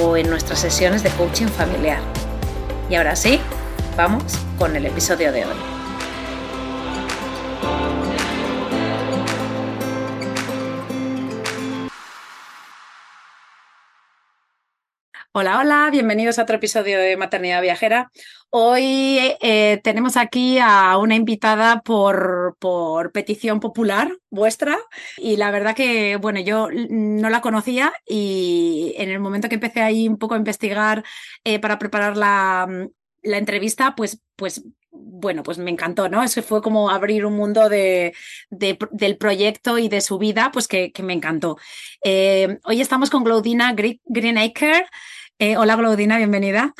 o en nuestras sesiones de coaching familiar. Y ahora sí, vamos con el episodio de hoy. Hola, hola, bienvenidos a otro episodio de Maternidad Viajera. Hoy eh, tenemos aquí a una invitada por, petición popular vuestra y la verdad que, bueno, yo no la conocía y en el momento que empecé ahí un poco a investigar eh, para preparar la, entrevista, pues, pues, bueno, pues me encantó, ¿no? Eso fue como abrir un mundo de, de, del proyecto y de su vida, pues que, que me encantó. Eh, hoy estamos con Claudina Greenacre. Eh, hola Claudina, bienvenida.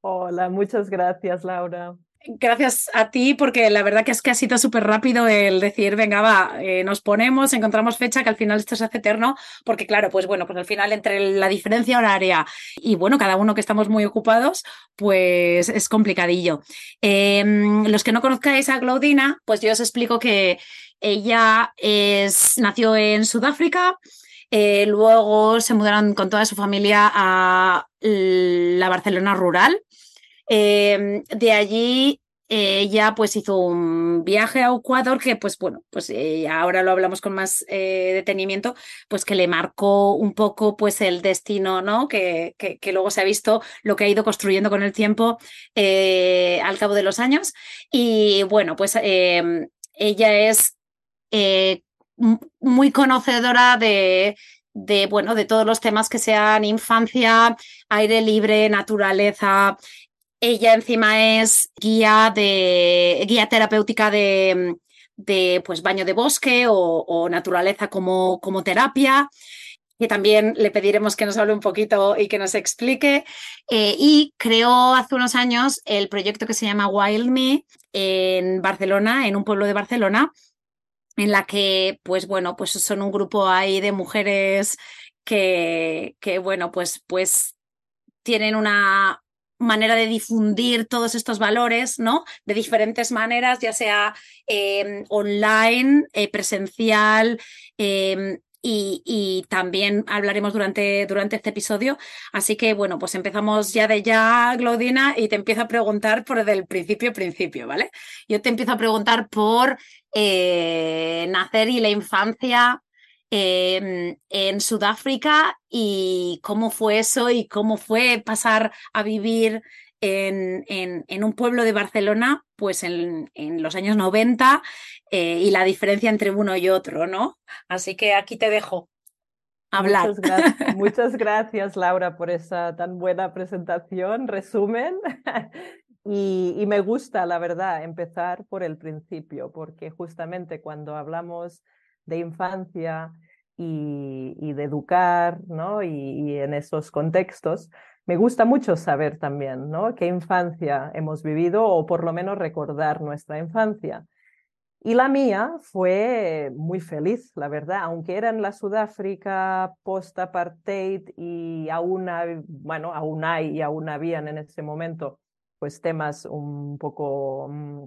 Hola, muchas gracias Laura. Gracias a ti, porque la verdad que es que ha sido súper rápido el decir, venga, va, eh, nos ponemos, encontramos fecha, que al final esto se hace eterno, porque claro, pues bueno, pues al final entre la diferencia horaria y bueno, cada uno que estamos muy ocupados, pues es complicadillo. Em, los que no conozcáis a Claudina, pues yo os explico que ella es, nació en Sudáfrica, eh, luego se mudaron con toda su familia a la Barcelona rural. Em, de allí ella pues hizo un viaje a Ecuador que pues bueno, pues eh, ahora lo hablamos con más eh, detenimiento, pues que le marcó un poco pues el destino, ¿no? Que, que, que, luego se ha visto lo que ha ido construyendo con el tiempo al cabo de los años. Y bueno, pues em, ella es muy conocedora de, de, bueno, de todos los temas que sean infancia, aire libre, naturaleza. Ella encima es guía de guía terapéutica de, de pues baño de bosque o, naturaleza como, como terapia que también le pediremos que nos hable un poquito y que nos explique. Eh, y creó hace unos años el proyecto que se llama Wild Me en Barcelona, en un pueblo de Barcelona, en la que, pues bueno, pues son un grupo ahí de mujeres que, que bueno, pues, pues tienen una manera de difundir todos estos valores, ¿no? De diferentes maneras, ya sea eh, online, eh, presencial, eh, y, también hablaremos durante, durante este episodio. Así que, bueno, pues empezamos ya de ya, Claudina, y te empiezo a preguntar por el principio, principio, ¿vale? Yo te empiezo a preguntar por eh, nacer y la infancia em, en Sudáfrica y cómo fue eso y cómo fue pasar a vivir en, en, un pueblo de Barcelona, pues en, en los años 90 eh, y la diferencia entre uno y otro, ¿no? Así que aquí te dejo hablar. Muchas gracias, muchas gracias Laura, por esa tan buena presentación, resumen. Y, y, me gusta, la verdad, empezar por el principio, porque justamente cuando hablamos de infancia y, y de educar, ¿no? Y, y, en esos contextos, me gusta mucho saber también, ¿no? Qué infancia hemos vivido o por lo menos recordar nuestra infancia. Y la mía fue muy feliz, la verdad, aunque era en la Sudáfrica post-apartheid y aún, bueno, aún hay y aún habían en ese momento pues temas un poco mm,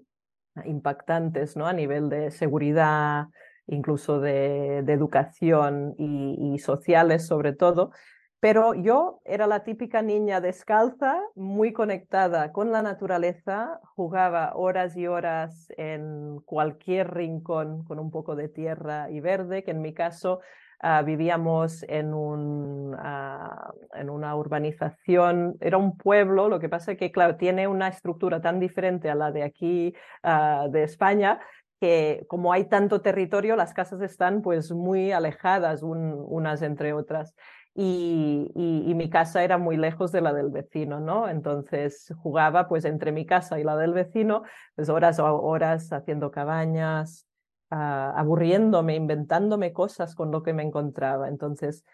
impactantes, ¿no? A nivel de seguridad, incluso de, educación y sociales sobre todo Pero yo era la típica niña descalza, muy conectada con la naturaleza, jugaba horas y horas en cualquier rincón con un poco de tierra y verde, que en mi caso uh, vivíamos en, un, uh, en una urbanización, era un pueblo, lo que pasa es que, claro, tiene una estructura tan diferente a la de aquí, uh, de España, que como hay tanto territorio, las casas están pues muy alejadas un, unas entre otras y, mi casa era muy lejos de la del vecino, ¿no? Entonces jugaba pues entre mi casa y la del vecino, pues horas o horas haciendo cabañas, uh, aburriéndome, inventándome cosas con lo que me encontraba. Entonces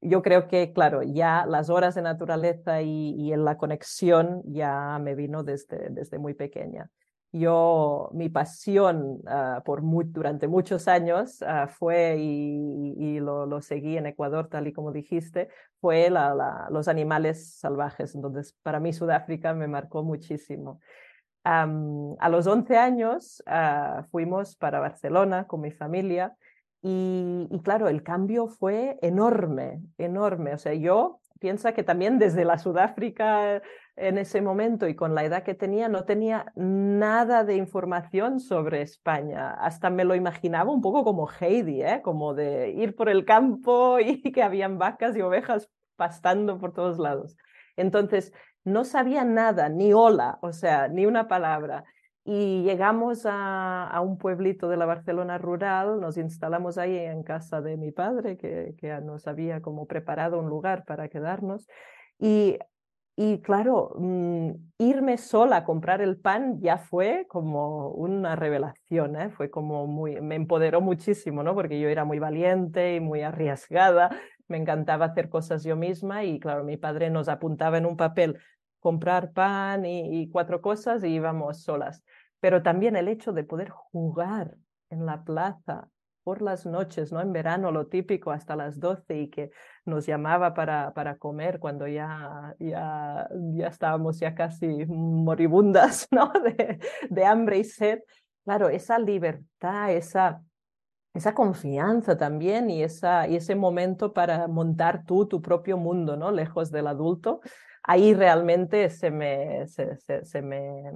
yo creo que, claro, ya las horas de naturaleza y, y en la conexión ya me vino desde, desde muy pequeña yo, mi pasión uh, por durante muchos años uh, fue, y, lo, seguí en Ecuador, tal y como dijiste, fue los animales salvajes. Entonces, para mí Sudáfrica me marcó muchísimo. A los 11 años uh, fuimos para Barcelona con mi familia y, y, claro, el cambio fue enorme, enorme. O sea, yo piensa que también desde la Sudáfrica en ese momento y con la edad que tenía no tenía nada de información sobre España. Hasta me lo imaginaba un poco como Heidi, ¿eh? como de ir por el campo y que habían vacas y ovejas pastando por todos lados. Entonces, no sabía nada, ni hola, o sea, ni una palabra. Y llegamos a, un pueblito de la Barcelona rural, nos instalamos ahí en casa de mi padre, que, que nos había como preparado un lugar para quedarnos. Y y claro, mmm, irme sola a comprar el pan ya fue como una revelación, ¿eh? fue como muy, me empoderó muchísimo, ¿no? Porque yo era muy valiente y muy arriesgada, me encantaba hacer cosas yo misma y claro, mi padre nos apuntaba en un papel comprar pan y, y cuatro cosas y íbamos solas. Pero también el hecho de poder jugar en la plaza, por las noches, ¿no? En verano, lo típico, hasta las 12 y que nos llamaba para, para comer cuando ya, ya, ya estábamos ya casi moribundas, ¿no? De, de hambre y sed. Claro, esa libertad, esa, esa confianza también y, esa, y ese momento para montar tú tu propio mundo, ¿no? Lejos del adulto, ahí realmente se me, se, se, se me,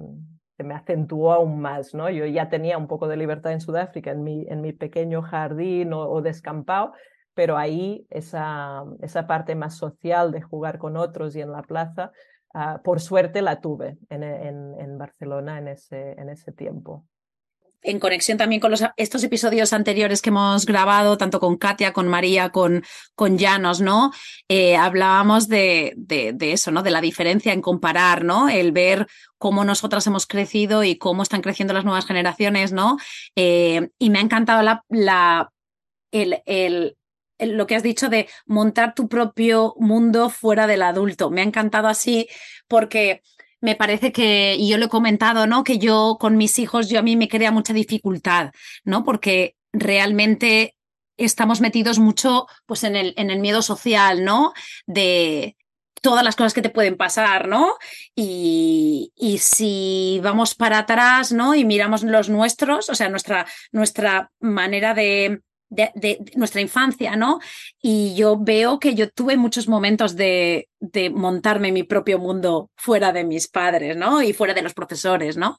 se me acentuó aún más, ¿no? Yo ya tenía un poco de libertad en Sudáfrica, en mi, en mi pequeño jardín o, o descampado, pero ahí esa, esa parte más social de jugar con otros y en la plaza, uh, por suerte la tuve en, en, en Barcelona en ese, en ese tiempo en conexión también con los, estos episodios anteriores que hemos grabado, tanto con Katia, con María, con, con Llanos, ¿no? Eh, hablábamos de, de, de, eso, ¿no? De la diferencia en comparar, ¿no? El ver cómo nosotras hemos crecido y cómo están creciendo las nuevas generaciones, ¿no? Eh, y me ha encantado la, la, el, el, el, lo que has dicho de montar tu propio mundo fuera del adulto. Me ha encantado así porque me parece que, y yo lo he comentado, ¿no? Que yo con mis hijos, yo a mí me crea mucha dificultad, ¿no? Porque realmente estamos metidos mucho pues en el, en el miedo social, ¿no? De todas las cosas que te pueden pasar, ¿no? Y, y si vamos para atrás, ¿no? Y miramos los nuestros, o sea, nuestra, nuestra manera de, de, nuestra infancia, ¿no? Y yo veo que yo tuve muchos momentos de, de, montarme mi propio mundo fuera de mis padres, ¿no? Y fuera de los profesores, ¿no?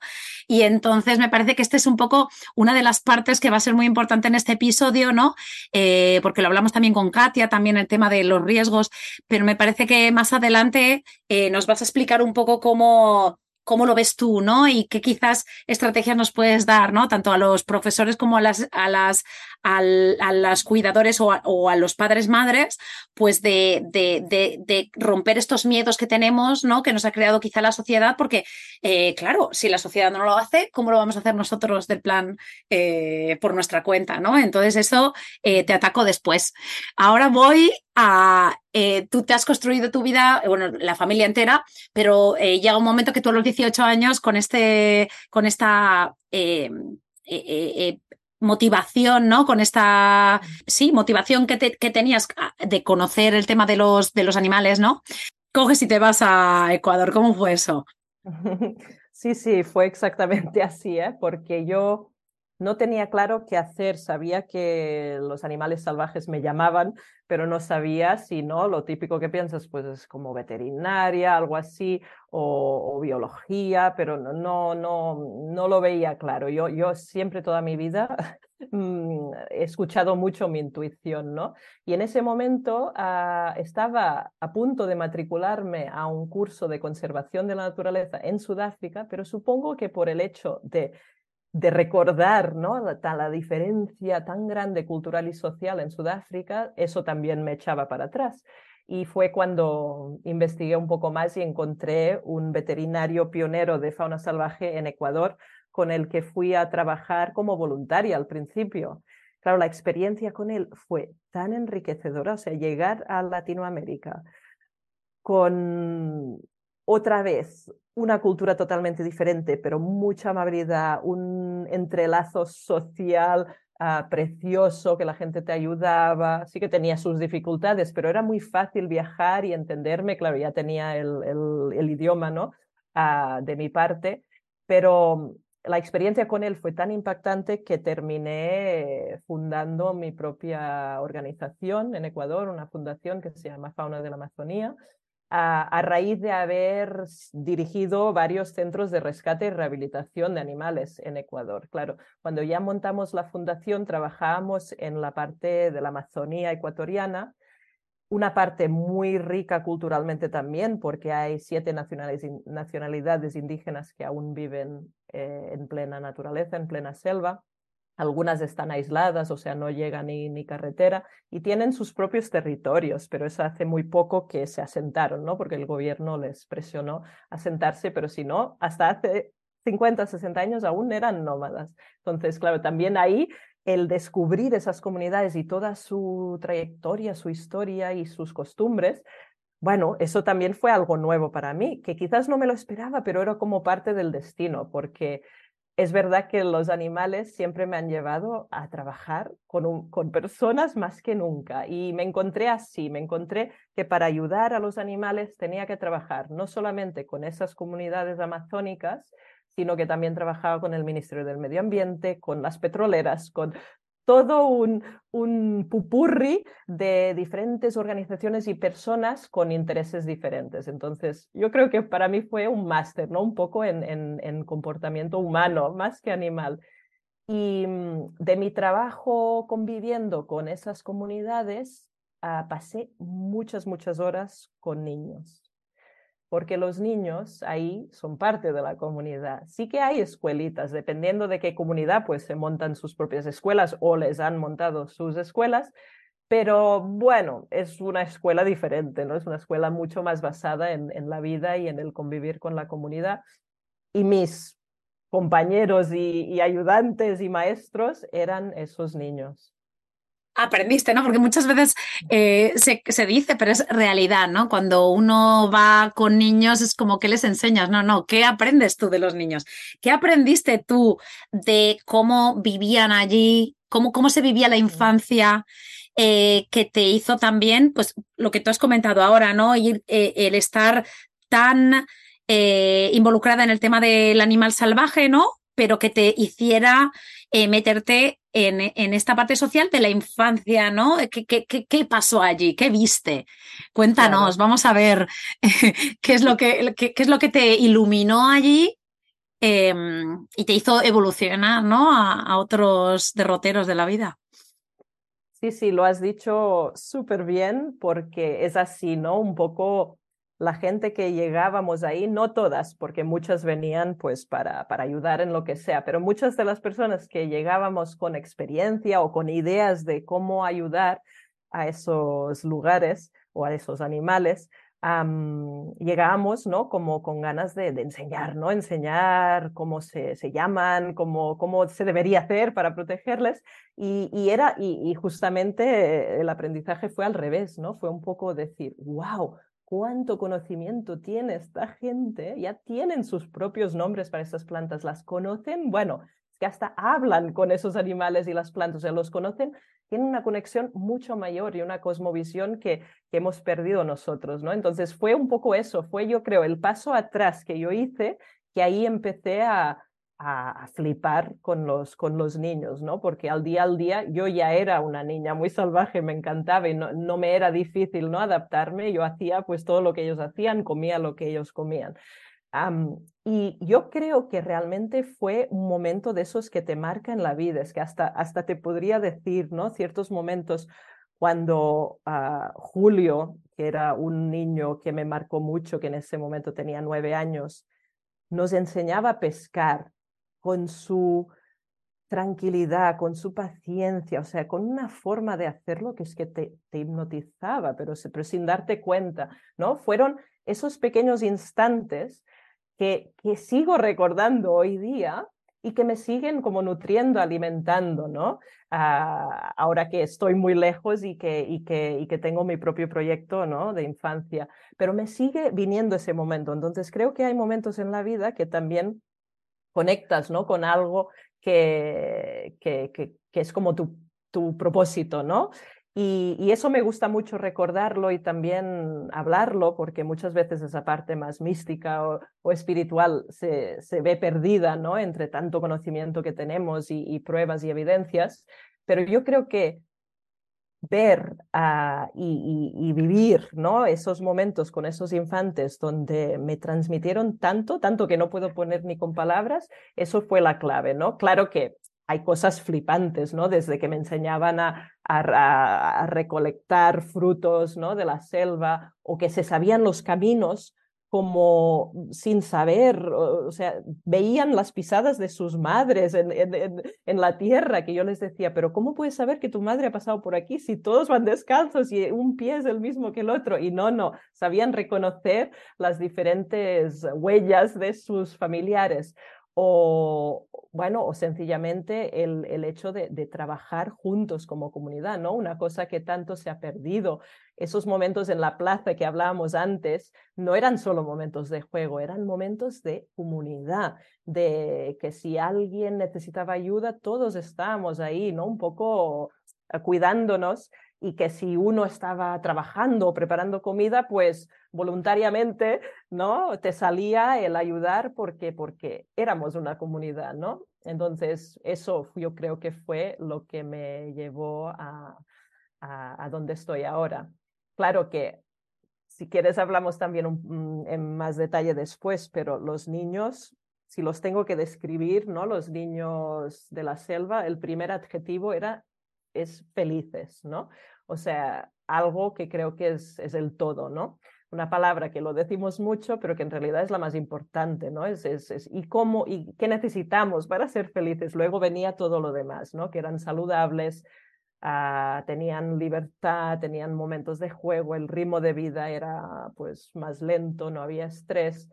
Y entonces me parece que este es un poco una de las partes que va a ser muy importante en este episodio, ¿no? Eh, porque lo hablamos también con Katia, también el tema de los riesgos, pero me parece que más adelante eh, nos vas a explicar un poco cómo cómo lo ves tú, ¿no? Y qué quizás estrategias nos puedes dar, ¿no? Tanto a los profesores como a las, a las, a, a las cuidadores o a, o a, los padres madres, pues de, de, de, romper estos miedos que tenemos, ¿no? Que nos ha creado quizá la sociedad, porque, eh, claro, si la sociedad no lo hace, ¿cómo lo vamos a hacer nosotros del plan eh, por nuestra cuenta, ¿no? Entonces eso eh, te ataco después. Ahora voy a, tú te has construido tu vida, bueno, la familia entera, pero llega un momento que tú a los 18 años con este, con esta motivación, ¿no? Con esta, sí, motivación que, te, que, tenías de conocer el tema de los, de los animales, ¿no? Coges y te vas a Ecuador. ¿Cómo fue eso? Sí, sí, fue exactamente así, ¿eh? Porque yo no tenía claro qué hacer, sabía que los animales salvajes me llamaban, pero no sabía si no, lo típico que piensas pues es como veterinaria, algo así, o, biología, pero no, no, no, no lo veía claro. Yo, yo siempre toda mi vida mm, he escuchado mucho mi intuición, ¿no? Y en ese momento ah, estaba a punto de matricularme a un curso de conservación de la naturaleza en Sudáfrica, pero supongo que por el hecho de de recordar ¿no? la, la, diferencia tan grande cultural y social en Sudáfrica, eso también me echaba para atrás. Y fue cuando investigué un poco más y encontré un veterinario pionero de fauna salvaje en Ecuador con el que fui a trabajar como voluntaria al principio. Claro, la experiencia con él fue tan enriquecedora, o sea, llegar a Latinoamérica con otra vez una cultura totalmente diferente, pero mucha amabilidad, un entrelazo social ah, precioso, que la gente te ayudaba, sí que tenía sus dificultades, pero era muy fácil viajar y entenderme, claro, ya tenía el, el, idioma, ¿no? Ah, de mi parte, pero la experiencia con él fue tan impactante que terminé fundando mi propia organización en Ecuador, una fundación que se llama Fauna de la Amazonía, a, raíz de haber dirigido varios centros de rescate y rehabilitación de animales en Ecuador. Claro, cuando ya montamos la fundación, trabajábamos en la parte de la Amazonía ecuatoriana, una parte muy rica culturalmente también, porque hay siete nacionalidades indígenas que aún viven eh, en plena naturaleza, en plena selva. Algunas están aisladas, o sea, no llega ni, ni carretera y tienen sus propios territorios, pero eso hace muy poco que se asentaron, ¿no? Porque el gobierno les presionó a asentarse, pero si no, hasta hace 50, 60 años aún eran nómadas. Entonces, claro, también ahí el descubrir esas comunidades y toda su trayectoria, su historia y sus costumbres, bueno, eso también fue algo nuevo para mí, que quizás no me lo esperaba, pero era como parte del destino, porque es verdad que los animales siempre me han llevado a trabajar con, personas más que nunca y me encontré así, me encontré que para ayudar a los animales tenía que trabajar no solamente con esas comunidades amazónicas, sino que también trabajaba con el Ministerio del Medio Ambiente, con las petroleras, con todo un, un pupurri de diferentes organizaciones y personas con intereses diferentes. Entonces, yo creo que para mí fue un máster, ¿no? Un poco en, en, comportamiento humano, más que animal. Y mm, de mi trabajo conviviendo con esas comunidades, ah, pasé muchas, muchas horas con niños porque los niños ahí son parte de la comunidad. Sí que hay escuelitas, dependiendo de qué comunidad, pues se montan sus propias escuelas o les han montado sus escuelas, pero bueno, es una escuela diferente, ¿no? Es una escuela mucho más basada en, la vida y en el convivir con la comunidad. Y mis compañeros y ayudantes y maestros eran esos niños aprendiste, ¿no? Porque muchas veces eh, se, se, dice, pero es realidad, ¿no? Cuando uno va con niños es como que les enseñas, no, no, ¿qué aprendes tú de los niños? ¿Qué aprendiste tú de cómo vivían allí, cómo, cómo se vivía la infancia? Eh, que te hizo también, pues lo que tú has comentado ahora, ¿no? Ir, eh, el estar tan involucrada en el tema del animal salvaje, ¿no? Pero que te hiciera meterte en, esta parte social de la infancia, ¿no? ¿Qué, qué, qué pasó allí? ¿Qué viste? Cuéntanos, vamos a ver qué, es lo que, qué, es lo que te iluminó allí em, y te hizo evolucionar, ¿no? A, a, otros derroteros de la vida. Sí, sí, lo has dicho súper bien porque es así, ¿no? Un poco la gente que llegábamos ahí, no todas, porque muchas venían pues para, para ayudar en lo que sea, pero muchas de las personas que llegábamos con experiencia o con ideas de cómo ayudar a esos lugares o a esos animales, llegábamos, ¿no? Como con ganas de, enseñar, ¿no? Enseñar cómo se, se llaman, cómo, cómo se debería hacer para protegerles. Y, y era, y, justamente el aprendizaje fue al revés, ¿no? Fue un poco decir, wow, cuánto conocimiento tiene esta gente, ya tienen sus propios nombres para estas plantas, las conocen, bueno, es que hasta hablan con esos animales y las plantas, o sea, los conocen, tienen una conexión mucho mayor y una cosmovisión que, que hemos perdido nosotros, ¿no? Entonces fue un poco eso, fue yo creo el paso atrás que yo hice, que ahí empecé a, a, flipar con los, con los niños, ¿no? Porque al día al día yo ya era una niña muy salvaje, me encantaba y no, no me era difícil, ¿no? Adaptarme, yo hacía pues todo lo que ellos hacían, comía lo que ellos comían. y yo creo que realmente fue un momento de esos que te marca en la vida, es que hasta, hasta te podría decir, ¿no? Ciertos momentos cuando uh, Julio, que era un niño que me marcó mucho, que en ese momento tenía nueve años, nos enseñaba a pescar con su tranquilidad, con su paciencia, o sea, con una forma de hacerlo que es que te, hipnotizaba, pero, pero, sin darte cuenta, ¿no? Fueron esos pequeños instantes que, que sigo recordando hoy día y que me siguen como nutriendo, alimentando, ¿no? Ah, ahora que estoy muy lejos y que, y, que, y que tengo mi propio proyecto, ¿no? De infancia, pero me sigue viniendo ese momento. Entonces creo que hay momentos en la vida que también conectas ¿no? con algo que, que, que, es como tu, tu propósito, ¿no? Y, y, eso me gusta mucho recordarlo y también hablarlo, porque muchas veces esa parte más mística o, o espiritual se, se, ve perdida, ¿no? Entre tanto conocimiento que tenemos y, pruebas y evidencias. Pero yo creo que ver uh, y, vivir esos momentos con esos infantes donde me transmitieron tanto, tanto que no puedo poner ni con palabras, eso fue la clave, ¿no? Claro que hay cosas flipantes, ¿no? Desde que me enseñaban a, a, a recolectar frutos, ¿no? De la selva o que se sabían los caminos como sin saber, o sea, veían las pisadas de sus madres en, en, la tierra, que yo les decía, pero ¿cómo puedes saber que tu madre ha pasado por aquí si todos van descalzos y un pie es el mismo que el otro? Y no, no, sabían reconocer las diferentes huellas de sus familiares o, bueno, o sencillamente el, el hecho de, de, trabajar juntos como comunidad, ¿no? Una cosa que tanto se ha perdido. Esos momentos en la plaza que hablábamos antes no eran solo momentos de juego, eran momentos de comunidad, de que si alguien necesitaba ayuda, todos estábamos ahí, ¿no? Un poco eh, cuidándonos y que si uno estaba trabajando o preparando comida, pues voluntariamente, ¿no? Te salía el ayudar porque, porque éramos una comunidad, ¿no? Entonces, eso yo creo que fue lo que me llevó a, a, donde estoy ahora. Claro que si quieres hablamos también un, en más detalle después, pero los niños, si los tengo que describir, ¿no? Los niños de la selva, el primer adjetivo era es felices, ¿no? O sea, algo que creo que es, es el todo, ¿no? Una palabra que lo decimos mucho, pero que en realidad es la más importante, ¿no? Es, es, es, ¿Y cómo y qué necesitamos para ser felices? Luego venía todo lo demás, ¿no? Que eran saludables, uh, tenían libertad, tenían momentos de juego, el ritmo de vida era pues más lento, no había estrés.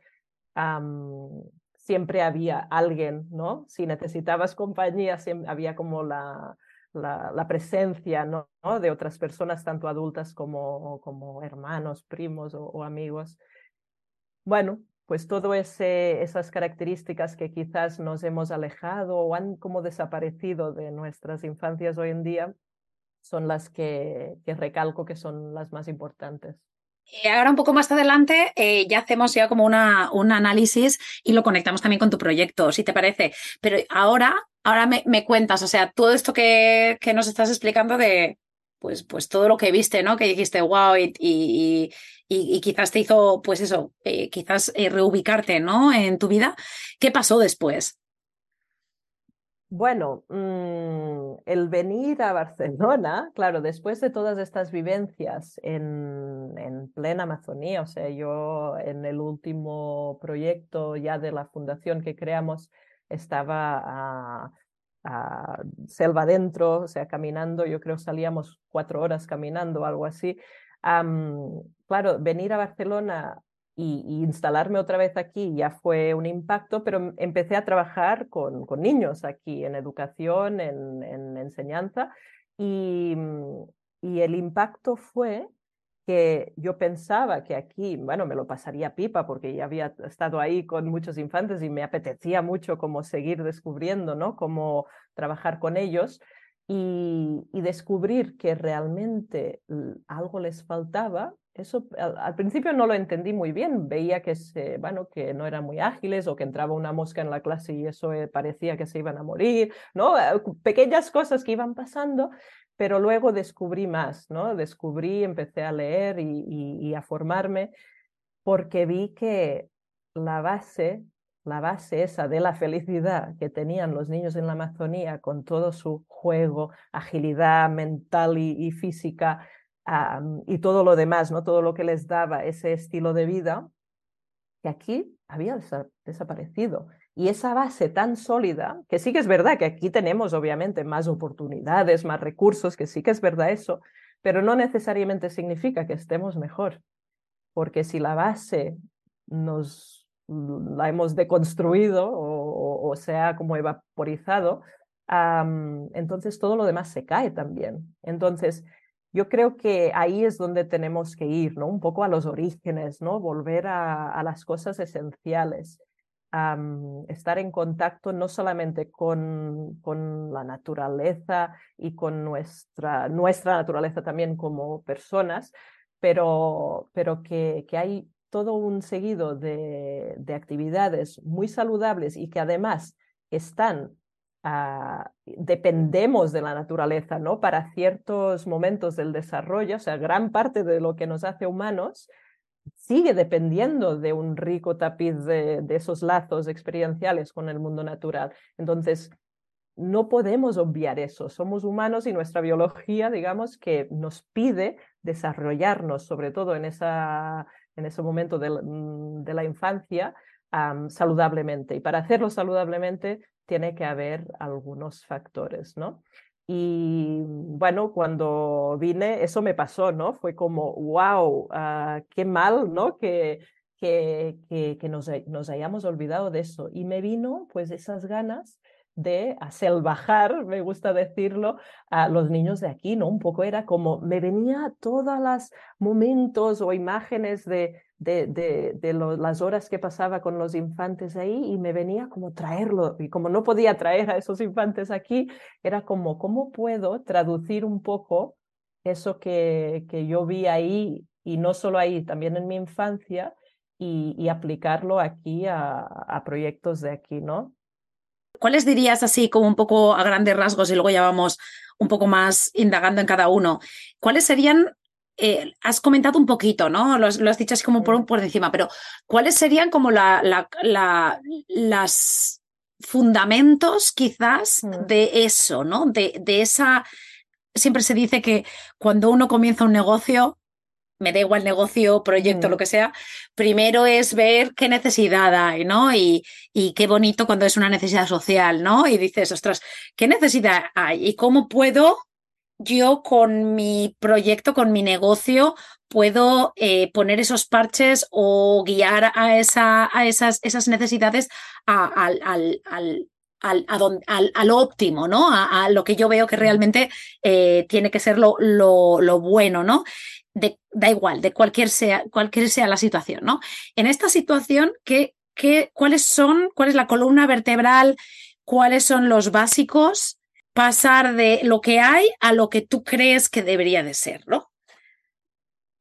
Siempre había alguien, ¿no? Si necesitabas compañía, siempre había como la, la, presencia ¿no? de otras personas, tanto adultas como, como hermanos, primos o, amigos. Bueno, pues todas esas características que quizás nos hemos alejado o han como desaparecido de nuestras infancias hoy en día son las que, que recalco que son las más importantes. Y ahora un poco más adelante eh, ya hacemos ya como una, un análisis y lo conectamos también con tu proyecto, si te parece. Pero ahora ahora me, cuentas, o sea, todo esto que, que, nos estás explicando de, pues, pues todo lo que viste, ¿no? Que dijiste, wow, y, y, y, quizás te hizo, pues eso, eh, quizás eh, reubicarte, ¿no? En tu vida. ¿Qué pasó después? Bueno, mmm, el venir a Barcelona, claro, después de todas estas vivencias en, en, plena Amazonía, o sea, yo en el último proyecto ya de la fundación que creamos, estaba a, selva adentro, o sea, caminando, yo creo salíamos cuatro horas caminando algo así. Claro, venir a Barcelona y, instalarme otra vez aquí ya fue un impacto, pero empecé a trabajar con, niños aquí en educación, en, en enseñanza, y el impacto fue que yo pensaba que aquí, bueno, me lo pasaría pipa porque ya había estado ahí con muchos infantes y me apetecía mucho como seguir descubriendo, ¿no? Cómo trabajar con ellos y, y descubrir que realmente algo les faltaba eso al, principio no lo entendí muy bien. Veía que, se, bueno, que no eran muy ágiles o que entraba una mosca en la clase y eso eh, parecía que se iban a morir, ¿no? Eh, pequeñas cosas que iban pasando, pero luego descubrí más, ¿no? Descubrí, empecé a leer y, a formarme porque vi que la base la base esa de la felicidad que tenían los niños en la Amazonía con todo su juego, agilidad mental y, física y todo lo demás, ¿no? todo lo que les daba ese estilo de vida, que aquí había desaparecido. Y esa base tan sólida, que sí que es verdad que aquí tenemos obviamente más oportunidades, más recursos, que sí que es verdad eso, pero no necesariamente significa que estemos mejor. Porque si la base nos la hemos deconstruido o, se ha como evaporizado, entonces todo lo demás se cae también. Entonces, yo creo que ahí es donde tenemos que ir, ¿no? Un poco a los orígenes, ¿no? Volver a, las cosas esenciales. Estar en contacto no solamente con, con, la naturaleza y con nuestra, nuestra naturaleza también como personas, pero, pero que, que hay todo un seguido de, de actividades muy saludables y que además están ah, dependemos de la naturaleza, ¿no? Para ciertos momentos del desarrollo, o sea, gran parte de lo que nos hace humanos sigue dependiendo de un rico tapiz de, de esos lazos experienciales con el mundo natural. Entonces, no podemos obviar eso. Somos humanos y nuestra biología, digamos, que nos pide desarrollarnos, sobre todo en esa en ese momento de, mm, la infancia saludablemente. Y para hacerlo saludablemente tiene que haber algunos factores, ¿no? Y bueno, cuando vine, eso me pasó, ¿no? Fue como, wow, ah, qué mal, ¿no? Que, que, que, que nos, nos, hayamos olvidado de eso. Y me vino pues esas ganas de bajar, me gusta decirlo, a los niños de aquí, ¿no? Un poco era como, me venía todas las momentos o imágenes de, de, de, las horas que pasaba con los infantes ahí y me venía como traerlo, y como no podía traer a esos infantes aquí, era como, ¿cómo puedo traducir un poco eso que, que yo vi ahí y no solo ahí, también en mi infancia? Y, y aplicarlo aquí a, a proyectos de aquí, ¿no? ¿Cuáles dirías así como un poco a grandes rasgos y luego ya vamos un poco más indagando en cada uno? ¿Cuáles serían, eh, has comentado un poquito, ¿no? Lo, has dicho así como por, por encima, pero ¿cuáles serían como la, la, las fundamentos quizás mm. de eso, ¿no? De, de esa... Siempre se dice que cuando uno comienza un negocio, me da igual negocio, proyecto, lo mm. que sea, primero es ver qué necesidad hay, ¿no? Y, y, qué bonito cuando es una necesidad social, ¿no? Y dices, ostras, ¿qué necesidad hay? ¿Y cómo puedo yo con mi proyecto, con mi negocio, puedo eh, poner esos parches o guiar a, esa, a esas, esas necesidades al, al, al al, al, al, óptimo, ¿no? A, lo que yo veo que realmente eh, tiene que ser lo, lo, lo, bueno, ¿no? da igual, de cualquier sea, cualquier sea la situación, ¿no? En esta situación, ¿qué, qué, ¿cuáles son, cuál es la columna vertebral, cuáles son los básicos? Pasar de lo que hay a lo que tú crees que debería de ser, ¿no?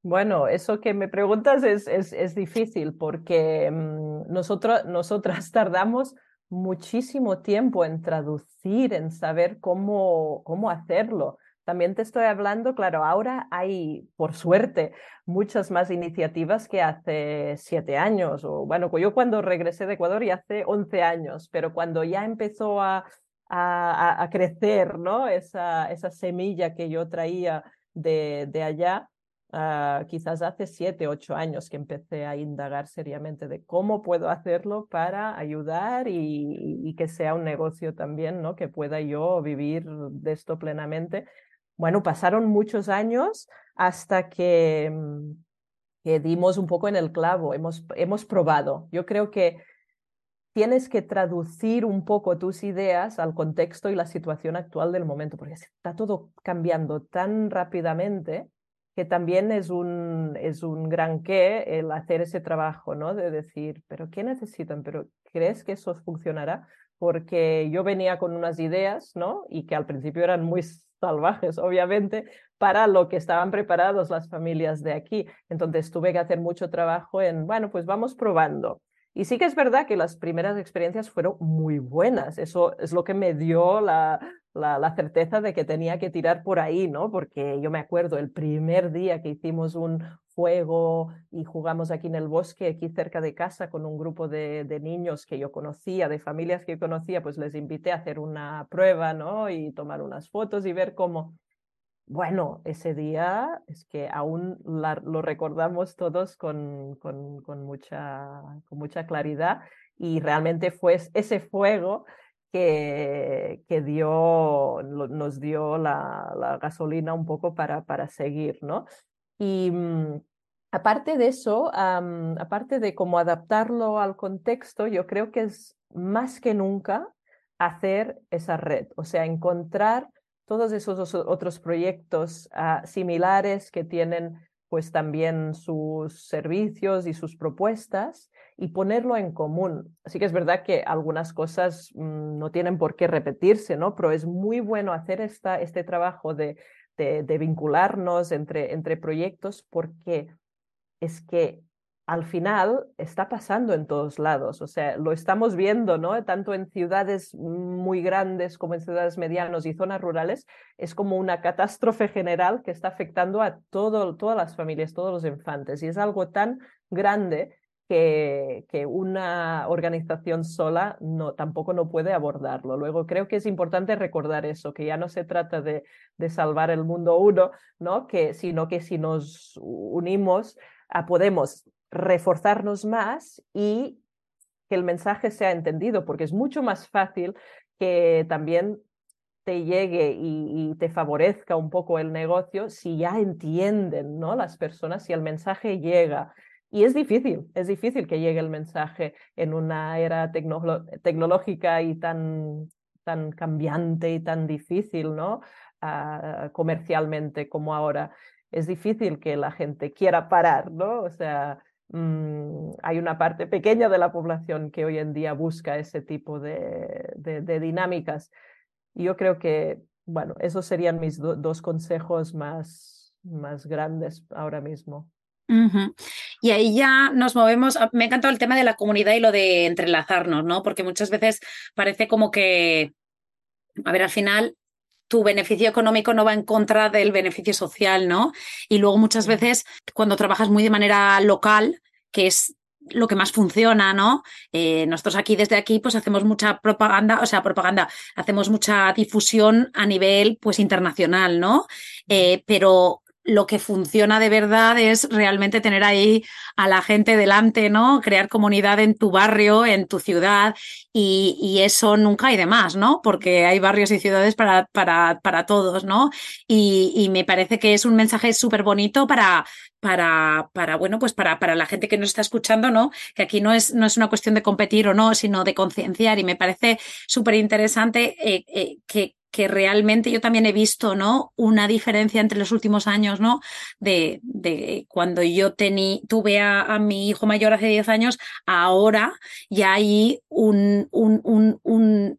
Bueno, eso que me preguntas es, es, es difícil porque mm, nosotros, nosotras tardamos muchísimo tiempo en traducir, en saber cómo, cómo hacerlo. También te estoy hablando, claro, ahora hay, por suerte, muchas más iniciativas que hace siete años, o bueno, yo cuando regresé de Ecuador y hace once años, pero cuando ya empezó a, a, crecer, ¿no? Esa, semilla que yo traía de, allá, ah, quizás hace siete, ocho años que empecé a indagar seriamente de cómo puedo hacerlo para ayudar y, que sea un negocio también, ¿no? Que pueda yo vivir de esto plenamente bueno, pasaron muchos años hasta que, mm, que dimos un poco en el clavo, hemos probado. Yo creo que tienes que traducir un poco tus ideas al contexto y la situación actual del momento, porque está todo cambiando tan rápidamente que también es un, es un gran qué el hacer ese trabajo, ¿no? De decir, pero ¿qué necesitan? ¿Pero crees que eso funcionará? Porque yo venía con unas ideas, ¿no? Y que al principio eran muy salvajes, obviamente, para lo que estaban preparados las familias de aquí. Entonces tuve que hacer mucho trabajo en, bueno, pues vamos probando. Y sí que es verdad que las primeras experiencias fueron muy buenas. Eso es lo que me dio la, la, certeza de que tenía que tirar por ahí, ¿no? Porque yo me acuerdo el primer día que hicimos un fuego y jugamos aquí en el bosque, aquí cerca de casa, con un grupo de, de, niños que yo conocía, de familias que yo conocía, pues les invité a hacer una prueba, ¿no? Y tomar unas fotos y ver cómo. Bueno, ese día es que aún lo recordamos todos con, con, mucha, con mucha claridad y realmente fue ese fuego que, que dio, nos dio la, la, gasolina un poco para, para seguir, ¿no? Y mm, aparte de eso, aparte de cómo adaptarlo al contexto, yo creo que es más que nunca hacer esa red, o sea, encontrar todos esos otros proyectos ah, similares que tienen pues también sus servicios y sus propuestas y ponerlo en común. Así que es verdad que algunas cosas mm, no tienen por qué repetirse, ¿no? Pero es muy bueno hacer esta, este trabajo de, de, de vincularnos entre, entre proyectos porque es que al final está pasando en todos lados, o sea, lo estamos viendo, ¿no? Tanto en ciudades muy grandes como en ciudades medianas y zonas rurales, es como una catástrofe general que está afectando a todo, todas las familias, todos los infantes, y es algo tan grande que, que, una organización sola no, tampoco no puede abordarlo. Luego creo que es importante recordar eso, que ya no se trata de, de salvar el mundo uno, ¿no? que, sino que si nos unimos, a, ah, podemos reforzarnos más y que el mensaje sea entendido, porque es mucho más fácil que también te llegue y, te favorezca un poco el negocio si ya entienden ¿no? las personas, si el mensaje llega. Y es difícil, es difícil que llegue el mensaje en una era tecnológica y tan, tan cambiante y tan difícil, ¿no? Comercialmente como ahora. Es difícil que la gente quiera parar, ¿no? O sea, Mm, hay una parte pequeña de la población que hoy en día busca ese tipo de, dinámicas. Y yo creo que, bueno, esos serían mis dos consejos más, más grandes ahora mismo. Y ahí ya nos movemos. Me ha el tema de la comunidad y lo de entrelazarnos, ¿no? Porque muchas veces parece como que, a ver, al final tu beneficio económico no va en contra del beneficio social, ¿no? Y luego muchas veces cuando trabajas muy de manera local, que es lo que más funciona, ¿no? Eh, nosotros aquí desde aquí pues hacemos mucha propaganda, o sea, propaganda, hacemos mucha difusión a nivel pues internacional, ¿no? Eh, pero lo que funciona de verdad es realmente tener ahí a la gente delante, ¿no? Crear comunidad en tu barrio, en tu ciudad, y, eso nunca hay de más, ¿no? Porque hay barrios y ciudades para, para, para todos, ¿no? Y, me parece que es un mensaje súper bonito para, para, para, bueno, pues para, para la gente que nos está escuchando, ¿no? Que aquí no es, no es una cuestión de competir o no, sino de concienciar. Y me parece súper interesante eh, eh, que, que realmente yo también he visto, ¿no? Una diferencia entre los últimos años, ¿no? De, de cuando yo tení, tuve a, mi hijo mayor hace 10 años, ahora ya hay un, un, un, un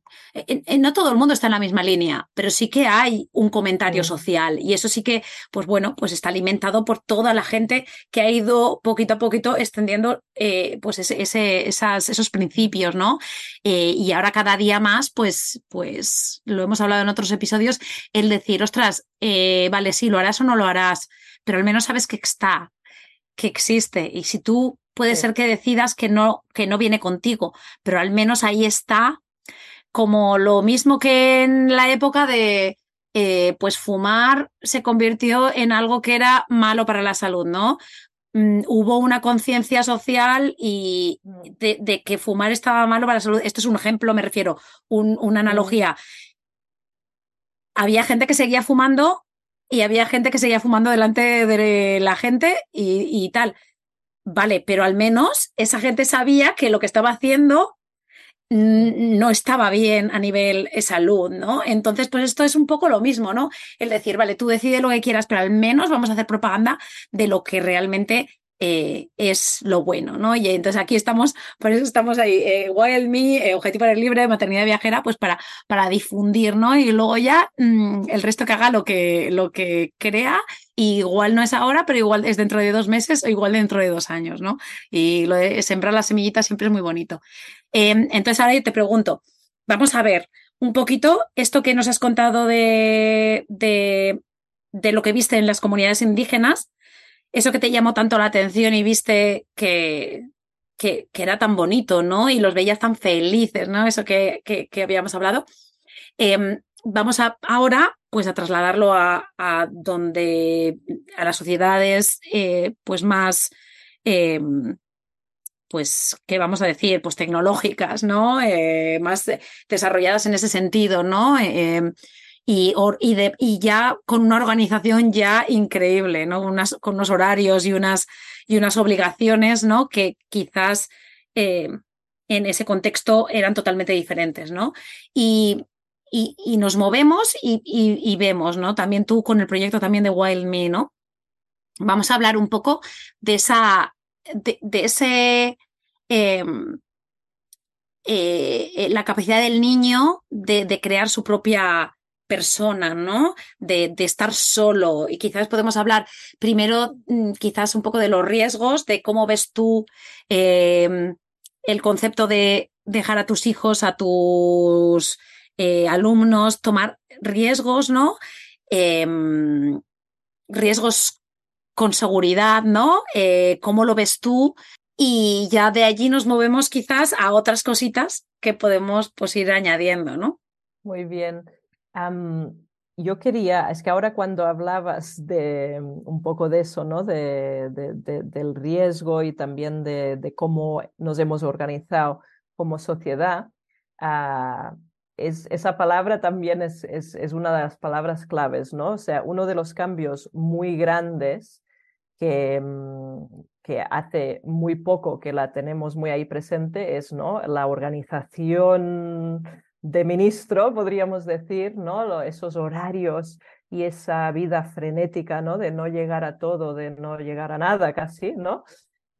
no todo el mundo está en la misma línea, pero sí que hay un comentario social y eso sí que, pues bueno, pues está alimentado por toda la gente que ha ido poquito a poquito extendiendo eh, pues ese, ese, esas, esos principios, ¿no? Eh, y ahora cada día más, pues, pues lo hemos hablado en otros episodios, el decir, ostras, eh, vale, sí, lo harás o no lo harás, pero al menos sabes que está, que existe. Y si tú puede ser que decidas que no, que no viene contigo, pero al menos ahí está, como lo mismo que en la época de eh, pues fumar se convirtió en algo que era malo para la salud, ¿no? Mm, hubo una conciencia social y mm. de, que fumar estaba malo para la salud. Esto es un ejemplo, me refiero, una analogía había gente que seguía fumando y había gente que seguía fumando delante de la gente y, tal. Vale, pero al menos esa gente sabía que lo que estaba haciendo no estaba bien a nivel de salud, ¿no? Entonces, pues esto es un poco lo mismo, ¿no? El decir, vale, tú decides lo que quieras, pero al menos vamos a hacer propaganda de lo que realmente eh, es lo bueno, ¿no? Y entonces aquí estamos, por eso estamos ahí, eh, Me, eh, Objetivo Libre, Maternidad Viajera, pues para, para difundir, ¿no? Y luego ya mm, el resto que haga lo que, lo que crea, igual no es ahora, pero igual es dentro de dos meses o igual dentro de dos años, ¿no? Y lo de sembrar las semillitas siempre es muy bonito. Em, entonces ahora yo te pregunto, vamos a ver un poquito esto que nos has contado de, de, de lo que viste en las comunidades indígenas, eso que te llamó tanto la atención y viste que, que, era tan bonito, ¿no? Y los veías tan felices, ¿no? Eso que, que, habíamos hablado. Em, vamos a, ahora pues a trasladarlo a, a donde a las sociedades eh, pues más em, pues, ¿qué vamos a decir? Pues tecnológicas, ¿no? Eh, más desarrolladas en ese sentido, ¿no? Y, y, de, y, ya con una organización ya increíble, ¿no? Unas, con unos horarios y unas, y unas obligaciones, ¿no? Que quizás eh, en ese contexto eran totalmente diferentes, ¿no? Y, y nos movemos y, vemos, ¿no? También tú con el proyecto también de Wild Me, ¿no? Vamos a hablar un poco de esa, de, ese, em, eh, eh, la capacidad del niño de, de crear su propia persona, ¿no? De, de, estar solo. Y quizás podemos hablar primero, mm, quizás un poco de los riesgos, de cómo ves tú em, el concepto de dejar a tus hijos, a tus eh, alumnos, tomar riesgos, ¿no? Em, riesgos con seguridad, ¿no? Eh, ¿Cómo lo ves tú? Y ya de allí nos movemos quizás a otras cositas que podemos pues, ir añadiendo, ¿no? Muy bien yo quería, es que ahora cuando hablabas de mm, un poco de eso, ¿no? De, del riesgo y también de, cómo nos hemos organizado como sociedad, ah, es, esa palabra también es, es, es, una de las palabras claves, ¿no? O sea, uno de los cambios muy grandes que, mm, que hace muy poco que la tenemos muy ahí presente es, ¿no? La organización de ministro, podríamos decir, ¿no? Esos horarios y esa vida frenética, ¿no? De no llegar a todo, de no llegar a nada casi, ¿no?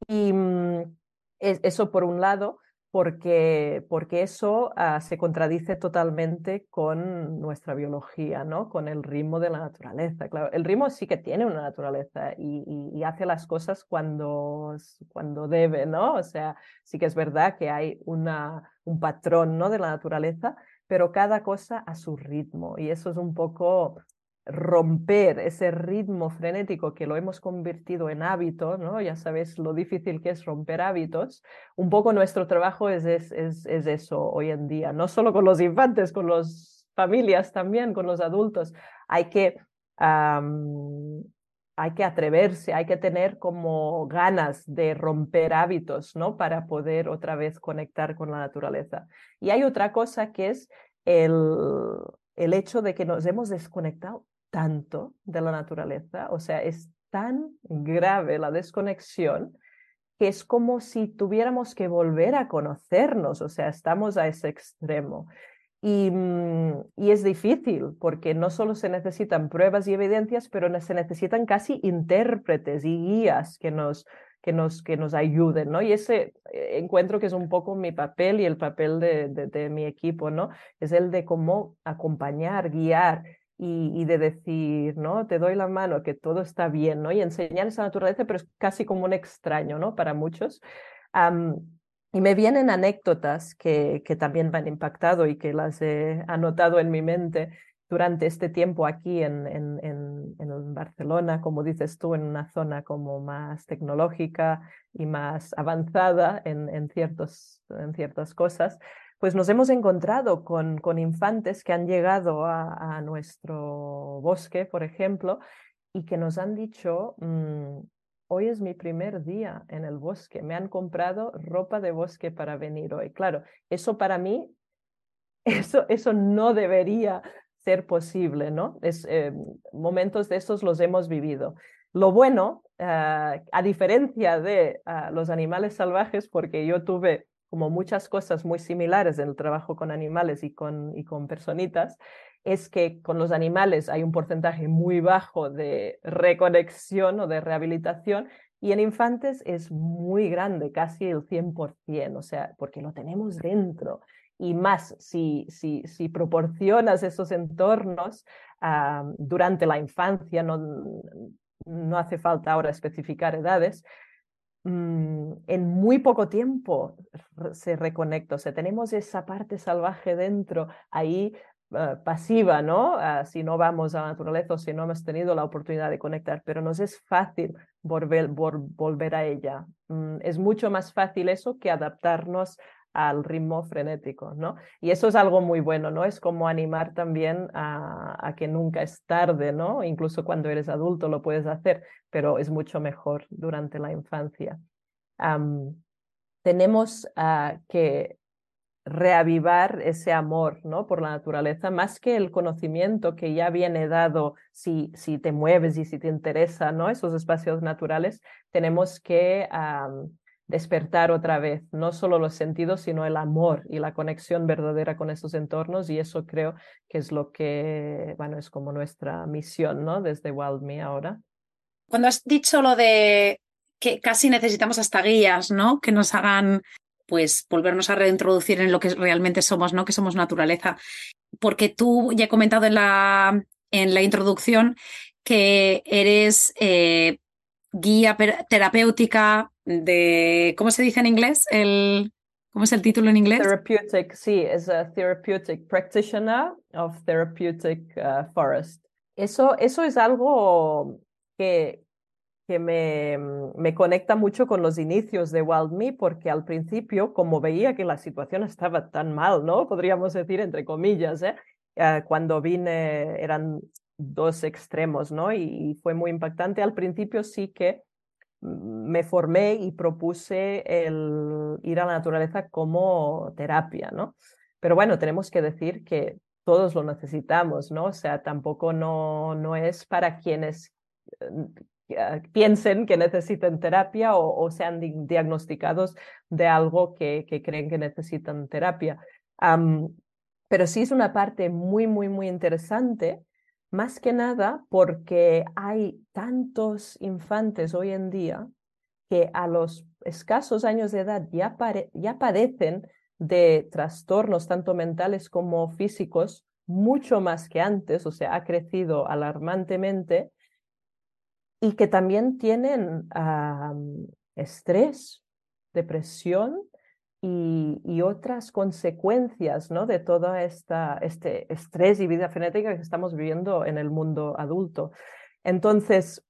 Y mm, eso por un lado porque, porque eso ah, se contradice totalmente con nuestra biología, ¿no? con el ritmo de la naturaleza. Claro, el ritmo sí que tiene una naturaleza y, y, hace las cosas cuando, cuando debe, ¿no? O sea, sí que es verdad que hay una, un patrón ¿no? de la naturaleza, pero cada cosa a su ritmo y eso es un poco romper ese ritmo frenético que lo hemos convertido en hábito, ¿no? Ya sabes lo difícil que es romper hábitos. Un poco nuestro trabajo es, es, es, eso hoy en día, no solo con los infantes, con las familias también, con los adultos. Hay que, hay que atreverse, hay que tener como ganas de romper hábitos, ¿no? Para poder otra vez conectar con la naturaleza. Y hay otra cosa que es el, el hecho de que nos hemos desconectado tanto de la naturaleza, o sea, es tan grave la desconexión que es como si tuviéramos que volver a conocernos, o sea, estamos a ese extremo. Y, mm, y, es difícil porque no solo se necesitan pruebas y evidencias, pero se necesitan casi intérpretes y guías que nos, que nos, que nos ayuden, ¿no? Y ese eh, encuentro que es un poco mi papel y el papel de, de, de mi equipo, ¿no? Es el de cómo acompañar, guiar y, de decir, ¿no? Te doy la mano, que todo está bien, ¿no? Y enseñar esa naturaleza, pero es casi como un extraño, ¿no? Para muchos. Y me vienen anécdotas que, que también me han impactado y que las he anotado en mi mente durante este tiempo aquí en, en, en, en, Barcelona, como dices tú, en una zona como más tecnológica y más avanzada en, ciertos, en ciertas cosas pues nos hemos encontrado con, con infantes que han llegado a, nuestro bosque, por ejemplo, y que nos han dicho, mm, hoy es mi primer día en el bosque, me han comprado ropa de bosque para venir hoy. Claro, eso para mí, eso, eso no debería ser posible, ¿no? Eh, momentos de estos los hemos vivido. Lo bueno, ah, a diferencia de ah, los animales salvajes, porque yo tuve como muchas cosas muy similares en el trabajo con animales y con, y con personitas, es que con los animales hay un porcentaje muy bajo de reconexión o de rehabilitación Y en infantes es muy grande, casi el 100%, o sea, porque lo tenemos dentro. Y más si, si, si proporcionas esos entornos ah, durante la infancia, no, no hace falta ahora especificar edades, mm, en muy poco tiempo se reconecta. O sea, tenemos esa parte salvaje dentro ahí eh, pasiva, ¿no? Ah, si no vamos a la naturaleza o si no hemos tenido la oportunidad de conectar, pero nos es fácil volver, volver a ella. Mm, es mucho más fácil eso que adaptarnos al ritmo frenético, ¿no? Y eso es algo muy bueno, ¿no? Es como animar también a, que nunca es tarde, ¿no? Incluso cuando eres adulto lo puedes hacer, pero es mucho mejor durante la infancia. tenemos ah, que reavivar ese amor ¿no? por la naturaleza, más que el conocimiento que ya viene dado si, si te mueves y si te interesa ¿no? esos espacios naturales, tenemos que despertar otra vez, no solo los sentidos, sino el amor y la conexión verdadera con esos entornos y eso creo que es lo que, bueno, es como nuestra misión, ¿no? Desde WildMe ahora. Cuando has dicho lo de que casi necesitamos hasta guías, ¿no? Que nos hagan pues volvernos a reintroducir en lo que realmente somos, ¿no? Que somos naturaleza. Porque tú ya he comentado en la, en la introducción que eres eh, guía terapéutica de, ¿cómo se dice en inglés? El, ¿Cómo es el título en inglés? Therapeutic, sí, es a therapeutic practitioner of therapeutic uh, forest. Eso, eso es algo que, que me, me, conecta mucho con los inicios de Wild Me, porque al principio, como veía que la situación estaba tan mal, ¿no? Podríamos decir, entre comillas, ¿eh? Uh, cuando vine eran dos extremos, ¿no? y, fue muy impactante. Al principio sí que me formé y propuse el ir a la naturaleza como terapia, ¿no? Pero bueno, tenemos que decir que todos lo necesitamos, ¿no? O sea, tampoco no, no es para quienes eh, piensen que necesiten terapia o, sean diagnosticados de algo que, que, creen que necesitan terapia. pero sí es una parte muy, muy, muy interesante más que nada porque hay tantos infantes hoy en día que a los escasos años de edad ya, ya padecen de trastornos tanto mentales como físicos mucho más que antes, o sea, ha crecido alarmantemente y que también tienen estrés, depresión y, otras consecuencias ¿no? de todo esta, este estrés y vida frenética que estamos viviendo en el mundo adulto. Entonces,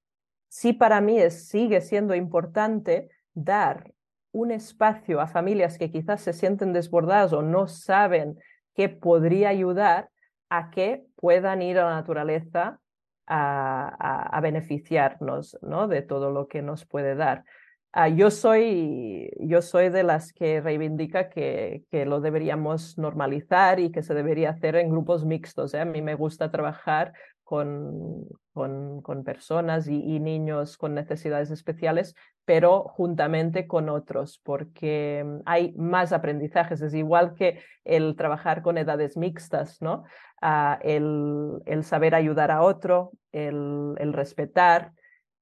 sí para mí sigue siendo importante dar un espacio a familias que quizás se sienten desbordadas o no saben qué podría ayudar a que puedan ir a la naturaleza a, a beneficiarnos ¿no? de todo lo que nos puede dar. Ah, yo, soy, yo soy de las que reivindica que, que, lo deberíamos normalizar y que se debería hacer en grupos mixtos. ¿eh? A mí me gusta trabajar con, con, personas y, niños con necesidades especiales, pero juntamente con otros, porque hay más aprendizajes. Es igual que el trabajar con edades mixtas, ¿no? Ah, el, el, saber ayudar a otro, el, el respetar,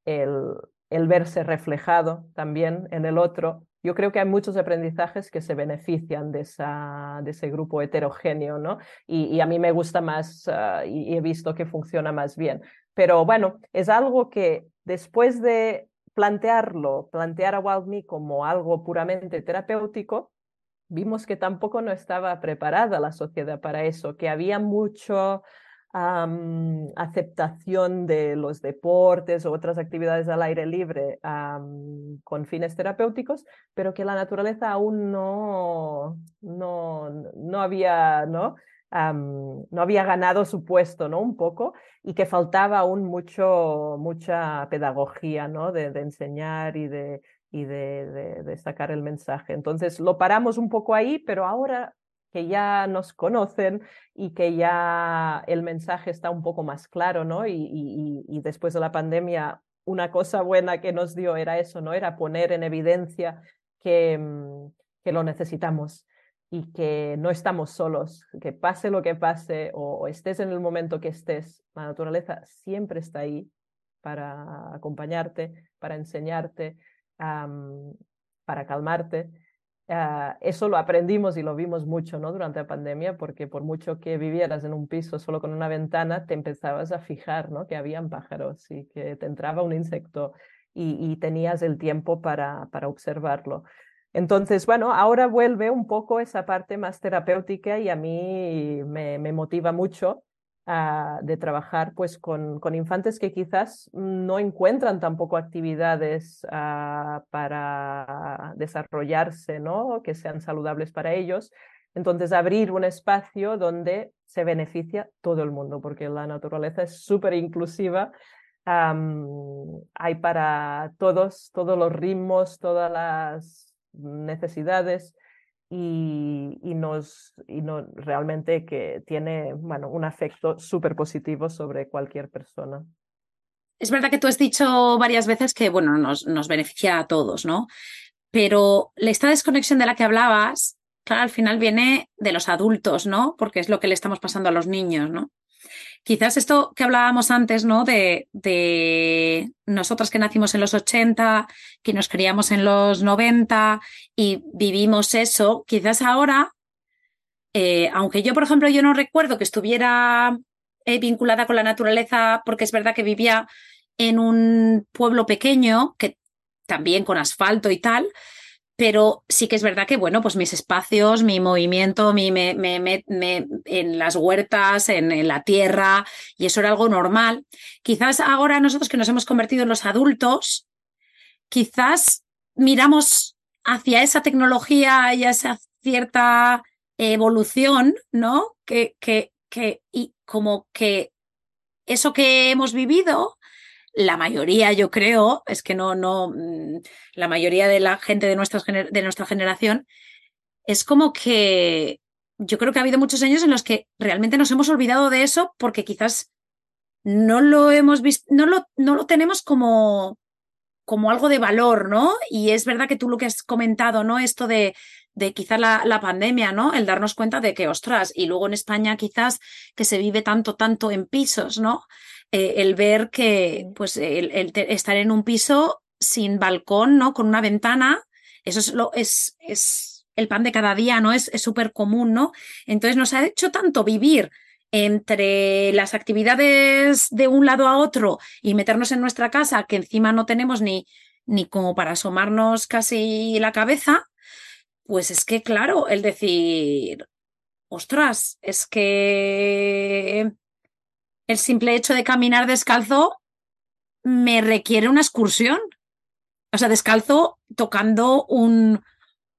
el, el verse reflejado también en el otro. Yo creo que hay muchos aprendizajes que se benefician de, esa, de ese grupo heterogéneo, ¿no? Y, a mí me gusta más ah, y, he visto que funciona más bien. Pero bueno, es algo que después de plantearlo, plantear a WildMe como algo puramente terapéutico, vimos que tampoco no estaba preparada la sociedad para eso, que había mucho aceptación de los deportes o otras actividades al aire libre con fines terapéuticos, pero que la naturaleza aún no, no, no había, ¿no? no había ganado su puesto, ¿no? Un poco, y que faltaba aún mucho, mucha pedagogía, ¿no? De, enseñar y de, y de, de, sacar el mensaje. Entonces lo paramos un poco ahí, pero ahora que ya nos conocen y que ya el mensaje está un poco más claro, ¿no? Y, después de la pandemia, una cosa buena que nos dio era eso, ¿no? Era poner en evidencia que, mm, que lo necesitamos y que no estamos solos, que pase lo que pase o, estés en el momento que estés, la naturaleza siempre está ahí para acompañarte, para enseñarte, para calmarte. Ah, eso lo aprendimos y lo vimos mucho ¿no? durante la pandemia, porque por mucho que vivieras en un piso solo con una ventana, te empezabas a fijar ¿no? que habían pájaros y que te entraba un insecto y, tenías el tiempo para, para observarlo. Entonces, bueno, ahora vuelve un poco esa parte más terapéutica y a mí me, me motiva mucho De trabajar pues con, con, infantes que quizás no encuentran tampoco actividades ah, para desarrollarse, ¿no? que sean saludables para ellos. Entonces, abrir un espacio donde se beneficia todo el mundo, porque la naturaleza es súper inclusiva. hay para todos, todos los ritmos, todas las necesidades y, nos, y no, realmente que tiene bueno, un afecto súper positivo sobre cualquier persona. Es verdad que tú has dicho varias veces que bueno, nos, nos beneficia a todos, ¿no? Pero esta desconexión de la que hablabas, claro, al final viene de los adultos, ¿no? Porque es lo que le estamos pasando a los niños, ¿no? Quizás esto que hablábamos antes, ¿no? De, de nosotras que nacimos en los 80, que nos criamos en los 90 y vivimos eso, quizás ahora, eh, aunque yo, por ejemplo, yo no recuerdo que estuviera eh, vinculada con la naturaleza, porque es verdad que vivía en un pueblo pequeño, que también con asfalto y tal, pero sí que es verdad que, bueno, pues mis espacios, mi movimiento, mi, me, me, me, en las huertas, en, la tierra, y eso era algo normal. Quizás ahora nosotros que nos hemos convertido en los adultos, quizás miramos hacia esa tecnología y esa cierta evolución, ¿no? Que, que, que, y como que eso que hemos vivido la mayoría, yo creo, es que no, no, mm, la mayoría de la gente de, nuestra, de nuestra generación, es como que yo creo que ha habido muchos años en los que realmente nos hemos olvidado de eso porque quizás no lo hemos visto, no lo, no lo tenemos como, como algo de valor, ¿no? Y es verdad que tú lo que has comentado, ¿no? Esto de, de quizás la, la, pandemia, ¿no? El darnos cuenta de que, ostras, y luego en España quizás que se vive tanto, tanto en pisos, ¿no? Eh, el ver que, pues, el, estar en un piso sin balcón, ¿no? Con una ventana, eso es, lo, es, es el pan de cada día, ¿no? Es súper común, ¿no? Entonces nos ha hecho tanto vivir entre las actividades de un lado a otro y meternos en nuestra casa, que encima no tenemos ni, ni como para asomarnos casi la cabeza, pues es que, claro, el decir, ostras, es que el simple hecho de caminar descalzo me requiere una excursión. O sea, descalzo tocando un,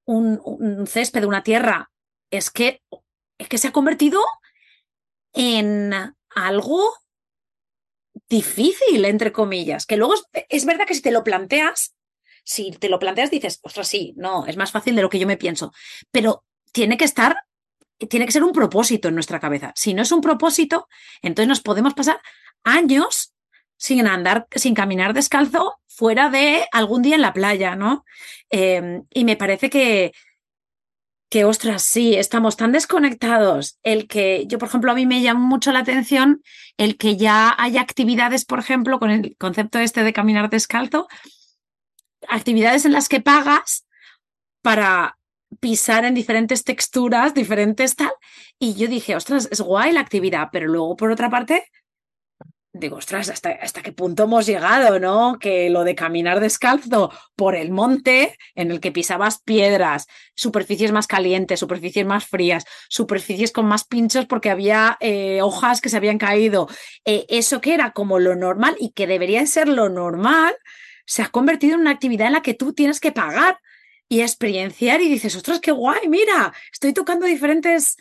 un, un césped, una tierra. Es que, es que se ha convertido en algo difícil, entre comillas. Que luego es, es, verdad que si te lo planteas, si te lo planteas, dices, ostras, sí, no, es más fácil de lo que yo me pienso. Pero tiene que estar tiene que ser un propósito en nuestra cabeza. Si no es un propósito, entonces nos podemos pasar años sin andar, sin caminar descalzo fuera de algún día en la playa, ¿no? Eh, y me parece que, que, ostras, sí, estamos tan desconectados. El que yo, por ejemplo, a mí me llama mucho la atención el que ya haya actividades, por ejemplo, con el concepto este de caminar descalzo, actividades en las que pagas para pisar en diferentes texturas, diferentes tal. Y yo dije, ostras, es guay la actividad, pero luego por otra parte, digo, ostras, ¿hasta, hasta qué punto hemos llegado, ¿no? Que lo de caminar descalzo por el monte en el que pisabas piedras, superficies más calientes, superficies más frías, superficies con más pinchos porque había eh, hojas que se habían caído, eh, eso que era como lo normal y que debería ser lo normal, se ha convertido en una actividad en la que tú tienes que pagar y experienciar y dices, ostras, qué guay, mira, estoy tocando diferentes.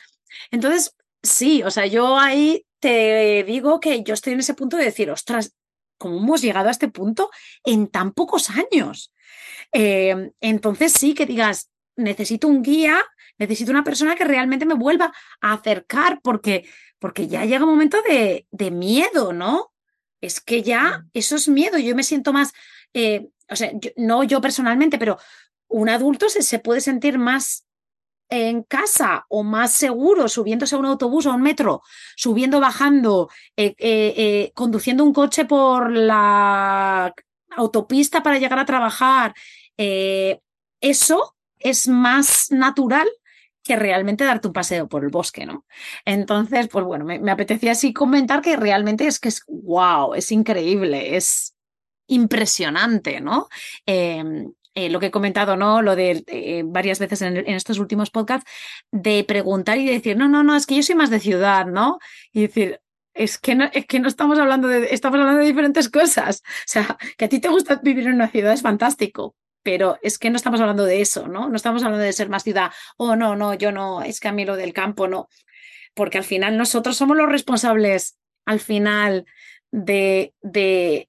Entonces, sí, o sea, yo ahí te digo que yo estoy en ese punto de decir, ostras, ¿cómo hemos llegado a este punto en tan pocos años? Em, entonces, sí que digas, necesito un guía, necesito una persona que realmente me vuelva a acercar, porque, porque ya llega un momento de, de miedo, ¿no? Es que ya eso es miedo, yo me siento más, eh, o sea, no yo personalmente, pero un adulto se, se puede sentir más en casa o más seguro subiéndose a un autobús o a un metro, subiendo, bajando, eh, eh, eh, conduciendo un coche por la autopista para llegar a trabajar, eso es más natural que realmente darte un paseo por el bosque, ¿no? Entonces, pues bueno, me, apetecía así comentar que realmente es que es wow, es increíble, es impresionante, ¿no? Eh, lo que he comentado, ¿no? Lo de eh, varias veces en, estos últimos podcasts, de preguntar y decir, no, no, no, es que yo soy más de ciudad, ¿no? Y decir, es que no, es que no estamos hablando de, estamos hablando de diferentes cosas. O sea, que a ti te gusta vivir en una ciudad es fantástico, pero es que no estamos hablando de eso, ¿no? No estamos hablando de ser más ciudad. Oh, no, no, yo no, es que a mí lo del campo no. Porque al final nosotros somos los responsables, al final, de, de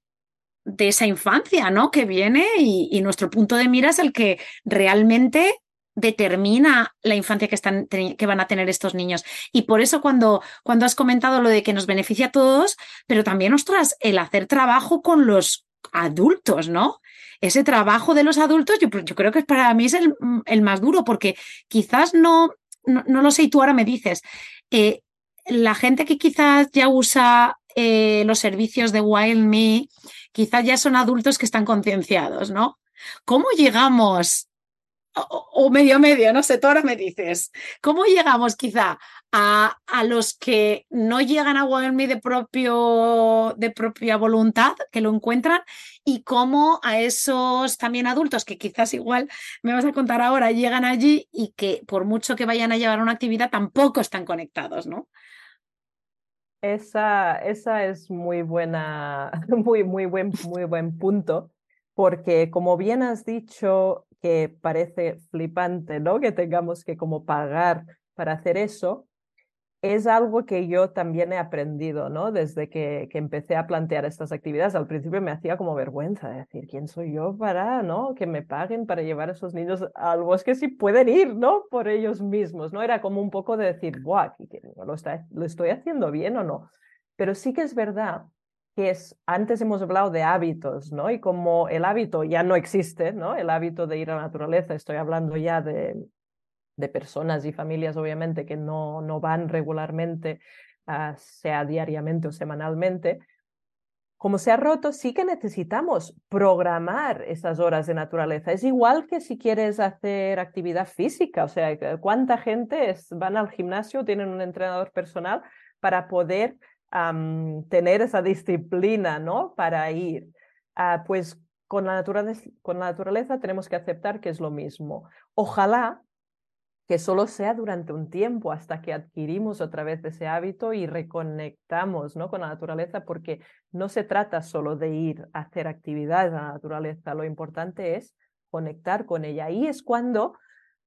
de esa infancia, ¿no? Que viene y, nuestro punto de mira es el que realmente determina la infancia que, están, que van a tener estos niños. Y por eso cuando, cuando has comentado lo de que nos beneficia a todos, pero también, ostras, el hacer trabajo con los adultos, ¿no? Ese trabajo de los adultos, yo, creo que para mí es el, el más duro, porque quizás no, no, lo sé y tú ahora me dices, eh, la gente que quizás ya usa eh, los servicios de Wild Me, quizás ya son adultos que están concienciados, ¿no? ¿Cómo llegamos, o, medio medio, no sé, tú ahora me dices, ¿cómo llegamos quizá a, a los que no llegan a Me de, propio, de propia voluntad, que lo encuentran, y cómo a esos también adultos que quizás igual me vas a contar ahora llegan allí y que por mucho que vayan a llevar una actividad tampoco están conectados, ¿no? Esa, esa es muy buena, muy, muy buen, muy buen punto, porque como bien has dicho, que parece flipante, ¿no? Que tengamos que como pagar para hacer eso, es algo que yo también he aprendido, ¿no? Desde que, que, empecé a plantear estas actividades. Al principio me hacía como vergüenza decir, ¿quién soy yo para, ¿no? Que me paguen para llevar a esos niños al bosque si pueden ir, ¿no? Por ellos mismos, ¿no? Era como un poco de decir, ¡buah! ¿Lo, está, ¿Lo estoy haciendo bien o no? Pero sí que es verdad que es, antes hemos hablado de hábitos, ¿no? Y como el hábito ya no existe, ¿no? El hábito de ir a la naturaleza, estoy hablando ya de de personas y familias, obviamente, que no, no van regularmente, ah, sea diariamente o semanalmente, como se ha roto, sí que necesitamos programar esas horas de naturaleza. Es igual que si quieres hacer actividad física, o sea, cuánta gente es, van al gimnasio, tienen un entrenador personal para poder tener esa disciplina, ¿no? Para ir. Ah, pues con la, naturaleza, con la naturaleza tenemos que aceptar que es lo mismo. Ojalá que solo sea durante un tiempo hasta que adquirimos otra vez ese hábito y reconectamos ¿no? con la naturaleza, porque no se trata solo de ir a hacer actividades a la naturaleza, lo importante es conectar con ella. Ahí es cuando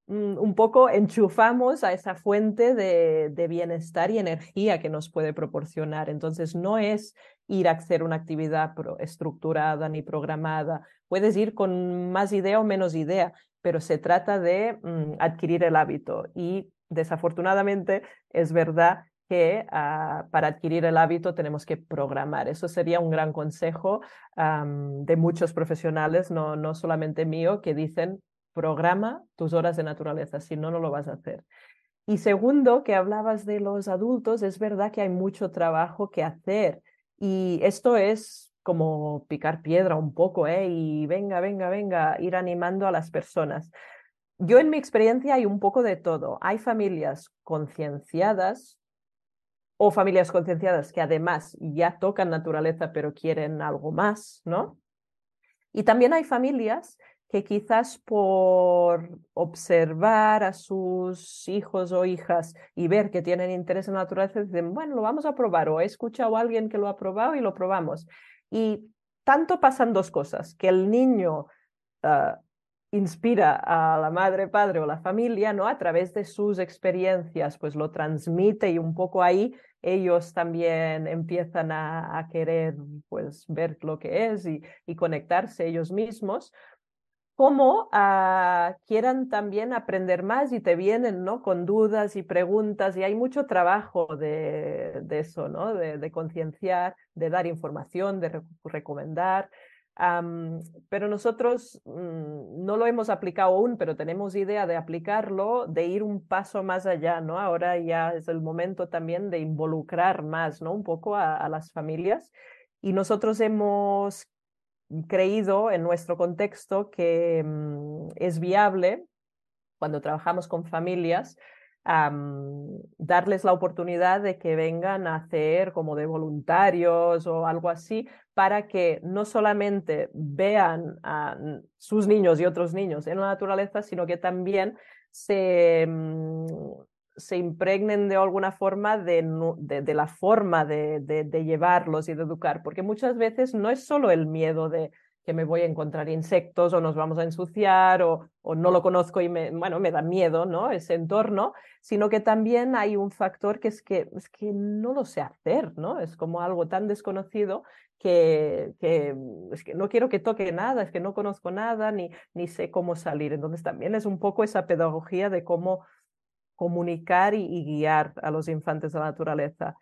mm, un poco enchufamos a esa fuente de, de bienestar y energía que nos puede proporcionar. Entonces, no es ir a hacer una actividad estructurada ni programada. Puedes ir con más idea o menos idea, pero se trata de mm, adquirir el hábito y desafortunadamente es verdad que ah, para adquirir el hábito tenemos que programar. Eso sería un gran consejo de muchos profesionales, no, no solamente mío, que dicen programa tus horas de naturaleza, si no, no lo vas a hacer. Y segundo, que hablabas de los adultos, es verdad que hay mucho trabajo que hacer y esto es como picar piedra un poco, ¿eh? Y venga, venga, venga, ir animando a las personas. Yo en mi experiencia hay un poco de todo. Hay familias concienciadas o familias concienciadas que además ya tocan naturaleza pero quieren algo más, ¿no? Y también hay familias que quizás por observar a sus hijos o hijas y ver que tienen interés en la naturaleza, dicen, bueno, lo vamos a probar, o he escuchado a alguien que lo ha probado y lo probamos. Y tanto pasan dos cosas, que el niño ah, inspira a la madre, padre o la familia, ¿no? A través de sus experiencias, pues lo transmite y un poco ahí ellos también empiezan a, querer pues ver lo que es y, y conectarse ellos mismos como ah, quieran también aprender más y te vienen ¿no? con dudas y preguntas y hay mucho trabajo de, eso, ¿no? de, concienciar, de dar información, de recomendar. pero nosotros mm, no lo hemos aplicado aún, pero tenemos idea de aplicarlo, de ir un paso más allá, ¿no? Ahora ya es el momento también de involucrar más, ¿no? Un poco a, las familias. Y nosotros hemos creído en nuestro contexto que mm, es viable cuando trabajamos con familias darles la oportunidad de que vengan a hacer como de voluntarios o algo así para que no solamente vean a sus niños y otros niños en la naturaleza, sino que también se, mm, se impregnen de alguna forma de, de, la forma de, de, llevarlos y de educar, porque muchas veces no es solo el miedo de que me voy a encontrar insectos o nos vamos a ensuciar o, o no lo conozco y me, bueno, me da miedo ¿no? ese entorno, sino que también hay un factor que es que, es que no lo sé hacer, ¿no? Es como algo tan desconocido que, que, es que no quiero que toque nada, es que no conozco nada ni, ni sé cómo salir. Entonces también es un poco esa pedagogía de cómo comunicar y guiar a los infantes de la naturaleza.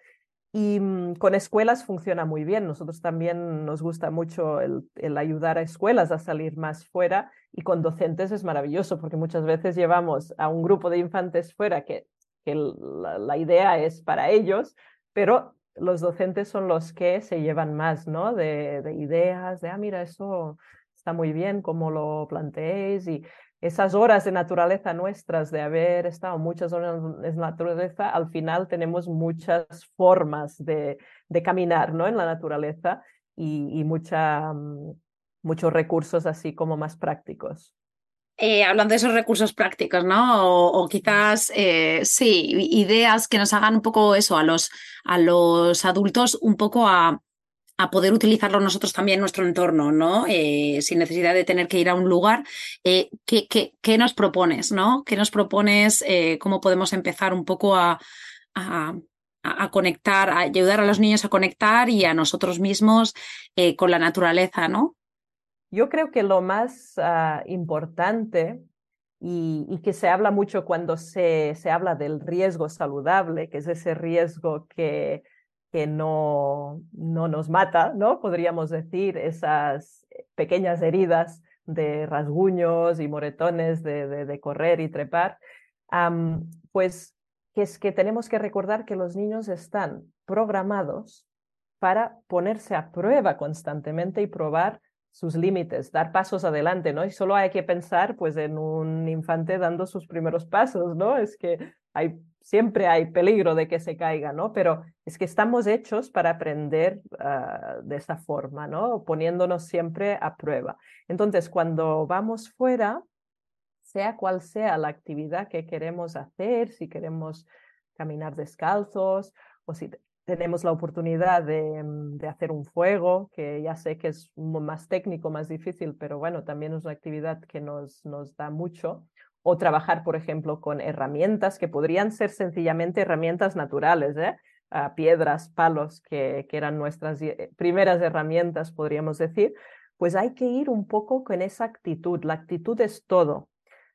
Y mm, con escuelas funciona muy bien. Nosotros también nos gusta mucho el, ayudar a escuelas a salir más fuera y con docentes es maravilloso porque muchas veces llevamos a un grupo de infantes fuera que, que la, idea es para ellos, pero los docentes son los que se llevan más, ¿no? De, de ideas, de, ah, mira, eso está muy bien, como lo planteéis y esas horas de naturaleza nuestras, de haber estado muchas horas en naturaleza, al final tenemos muchas formas de, de caminar ¿no? en la naturaleza y, mucha, mm, muchos recursos así como más prácticos. Eh, hablando de esos recursos prácticos, ¿no? O, quizás, eh, sí, ideas que nos hagan un poco eso a los, a los adultos, un poco a, a poder utilizarlo nosotros también en nuestro entorno, ¿no? Eh, sin necesidad de tener que ir a un lugar. Eh, ¿qué, qué, nos propones, ¿no? ¿Qué nos propones? Eh, ¿Cómo podemos empezar un poco a, a, a, conectar, a ayudar a los niños a conectar y a nosotros mismos con la naturaleza, ¿no? Yo creo que lo más ah, importante y, y, que se habla mucho cuando se, se habla del riesgo saludable, que es ese riesgo que que no, no nos mata, ¿no? Podríamos decir, esas pequeñas heridas de rasguños y moretones de, de, correr y trepar, pues que es que tenemos que recordar que los niños están programados para ponerse a prueba constantemente y probar sus límites, dar pasos adelante, ¿no? Y solo hay que pensar, pues, en un infante dando sus primeros pasos, ¿no? Es que hay siempre hay peligro de que se caiga, ¿no? Pero es que estamos hechos para aprender ah, de esa forma, ¿no? Poniéndonos siempre a prueba. Entonces, cuando vamos fuera, sea cual sea la actividad que queremos hacer, si queremos caminar descalzos o si tenemos la oportunidad de, de, hacer un fuego, que ya sé que es más técnico, más difícil, pero bueno, también es una actividad que nos, nos da mucho o trabajar, por ejemplo, con herramientas que podrían ser sencillamente herramientas naturales, ¿eh? Ah, piedras, palos, que, que, eran nuestras eh, primeras herramientas, podríamos decir, pues hay que ir un poco con esa actitud. La actitud es todo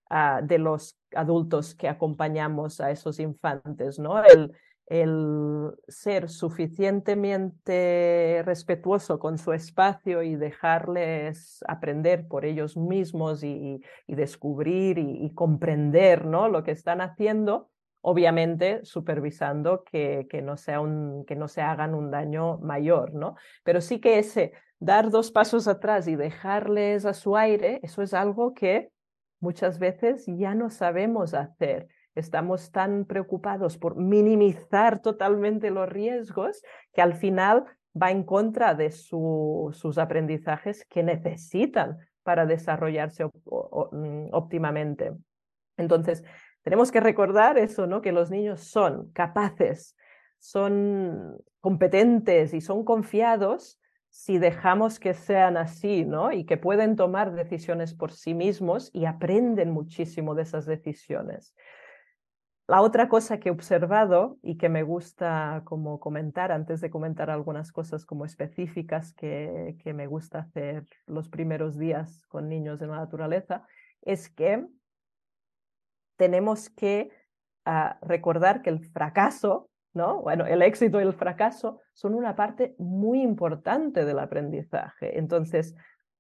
ah, de los adultos que acompañamos a esos infantes, ¿no? El, el ser suficientemente respetuoso con su espacio y dejarles aprender por ellos mismos y, descubrir y, comprender ¿no? lo que están haciendo, obviamente supervisando que, que, no sea un, que no se hagan un daño mayor, ¿no? Pero sí que ese dar dos pasos atrás y dejarles a su aire, eso es algo que muchas veces ya no sabemos hacer estamos tan preocupados por minimizar totalmente los riesgos que al final va en contra de sus aprendizajes que necesitan para desarrollarse mm, óptimamente. Entonces, tenemos que recordar eso, ¿no? Que los niños son capaces, son competentes y son confiados si dejamos que sean así, ¿no? Y que pueden tomar decisiones por sí mismos y aprenden muchísimo de esas decisiones. La otra cosa que he observado y que me gusta como comentar, antes de comentar algunas cosas como específicas que, que me gusta hacer los primeros días con niños en la naturaleza, es que tenemos que ah, recordar que el fracaso, ¿no? Bueno, el éxito y el fracaso son una parte muy importante del aprendizaje. Entonces,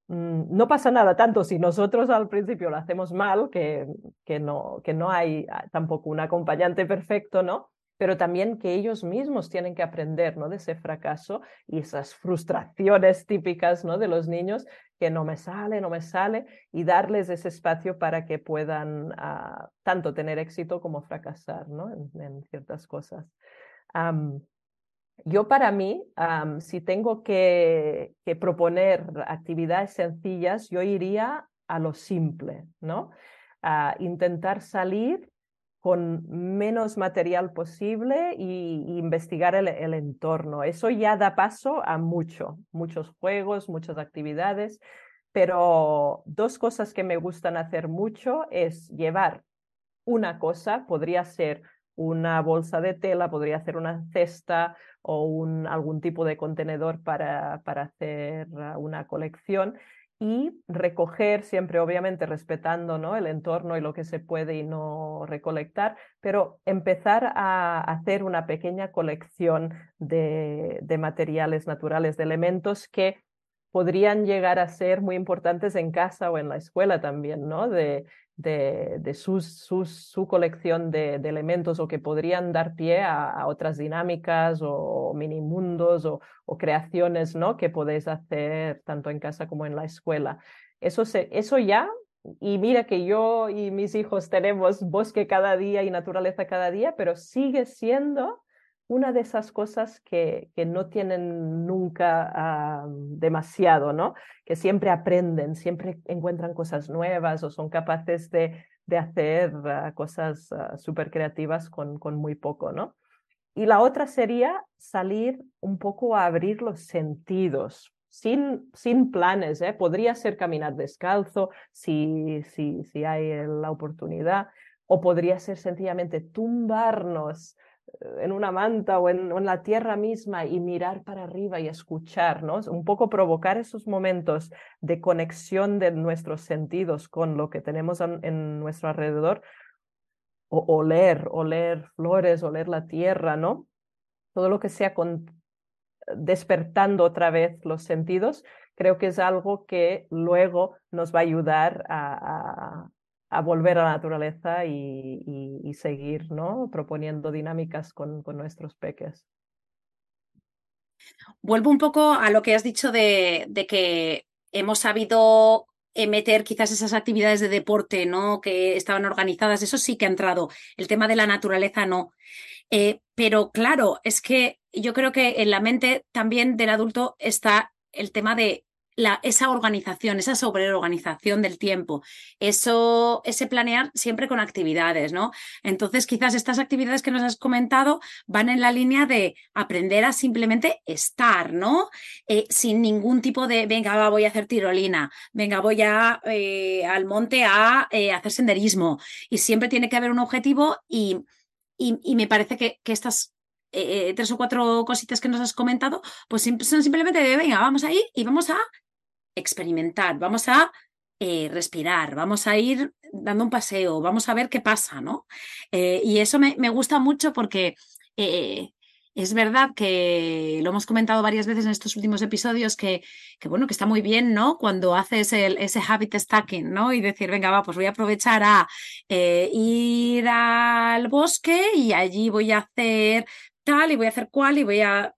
no pasa nada tanto si nosotros al principio lo hacemos mal, que, que, no, que no hay ah, tampoco un acompañante perfecto, ¿no? pero también que ellos mismos tienen que aprender ¿no? de ese fracaso y esas frustraciones típicas ¿no? de los niños que no me sale, no me sale, y darles ese espacio para que puedan uh, tanto tener éxito como fracasar ¿no? en, ciertas cosas. Yo para mí, si tengo que, proponer actividades sencillas, yo iría a lo simple, ¿no? A intentar salir con menos material posible e investigar el, el, entorno. Eso ya da paso a mucho, muchos juegos, muchas actividades, pero dos cosas que me gustan hacer mucho es llevar una cosa, podría ser una bolsa de tela, podría ser una cesta o un, algún tipo de contenedor para, para hacer una colección y recoger siempre, obviamente, respetando ¿no? el entorno y lo que se puede y no recolectar, pero empezar a hacer una pequeña colección de, de materiales naturales, de elementos que podrían llegar a ser muy importantes en casa o en la escuela también, ¿no? De, de, de sus, su colección de, elementos o que podrían dar pie a, otras dinámicas o, o mini mundos o, o, creaciones ¿no? que podéis hacer tanto en casa como en la escuela. Eso, se, eso ya, y mira que yo y mis hijos tenemos bosque cada día y naturaleza cada día, pero sigue siendo una de esas cosas que, que no tienen nunca uh, demasiado, ¿no? Que siempre aprenden, siempre encuentran cosas nuevas o son capaces de, de hacer uh, cosas uh, súper creativas con, con muy poco, ¿no? Y la otra sería salir un poco a abrir los sentidos, sin, sin planes, ¿eh? Podría ser caminar descalzo si, si, si hay la oportunidad, o podría ser sencillamente tumbarnos en una manta o en, en, la tierra misma y mirar para arriba y escuchar, ¿no? Un poco provocar esos momentos de conexión de nuestros sentidos con lo que tenemos en, en nuestro alrededor, o oler, oler flores, oler la tierra, ¿no? Todo lo que sea con, despertando otra vez los sentidos, creo que es algo que luego nos va a ayudar a, a volver a la naturaleza y, seguir ¿no? proponiendo dinámicas con, nuestros peques. Vuelvo un poco a lo que has dicho de, de que hemos sabido meter quizás esas actividades de deporte, ¿no? Que estaban organizadas, eso sí que ha entrado. El tema de la naturaleza no. Eh, pero claro, es que yo creo que en la mente también del adulto está el tema de esa organización, esa sobreorganización del tiempo, eso, ese planear siempre con actividades, ¿no? Entonces, quizás estas actividades que nos has comentado van en la línea de aprender a simplemente estar, ¿no? Eh, sin ningún tipo de, venga, va, voy a hacer tirolina, venga, voy a, eh, al monte a eh, hacer senderismo. Y siempre tiene que haber un objetivo y, y, y me parece que, que estas eh, tres o cuatro cositas que nos has comentado, pues son simplemente de, venga, vamos a ir y vamos a experimentar, vamos a eh, respirar, vamos a ir dando un paseo, vamos a ver qué pasa, ¿no? Eh, y eso me, gusta mucho porque es verdad que lo hemos comentado varias veces en estos últimos episodios que, que bueno, que está muy bien, ¿no? Cuando haces el, ese habit stacking, ¿no? Y decir, venga, va, pues voy a aprovechar a ir al bosque y allí voy a hacer tal y voy a hacer cual y voy a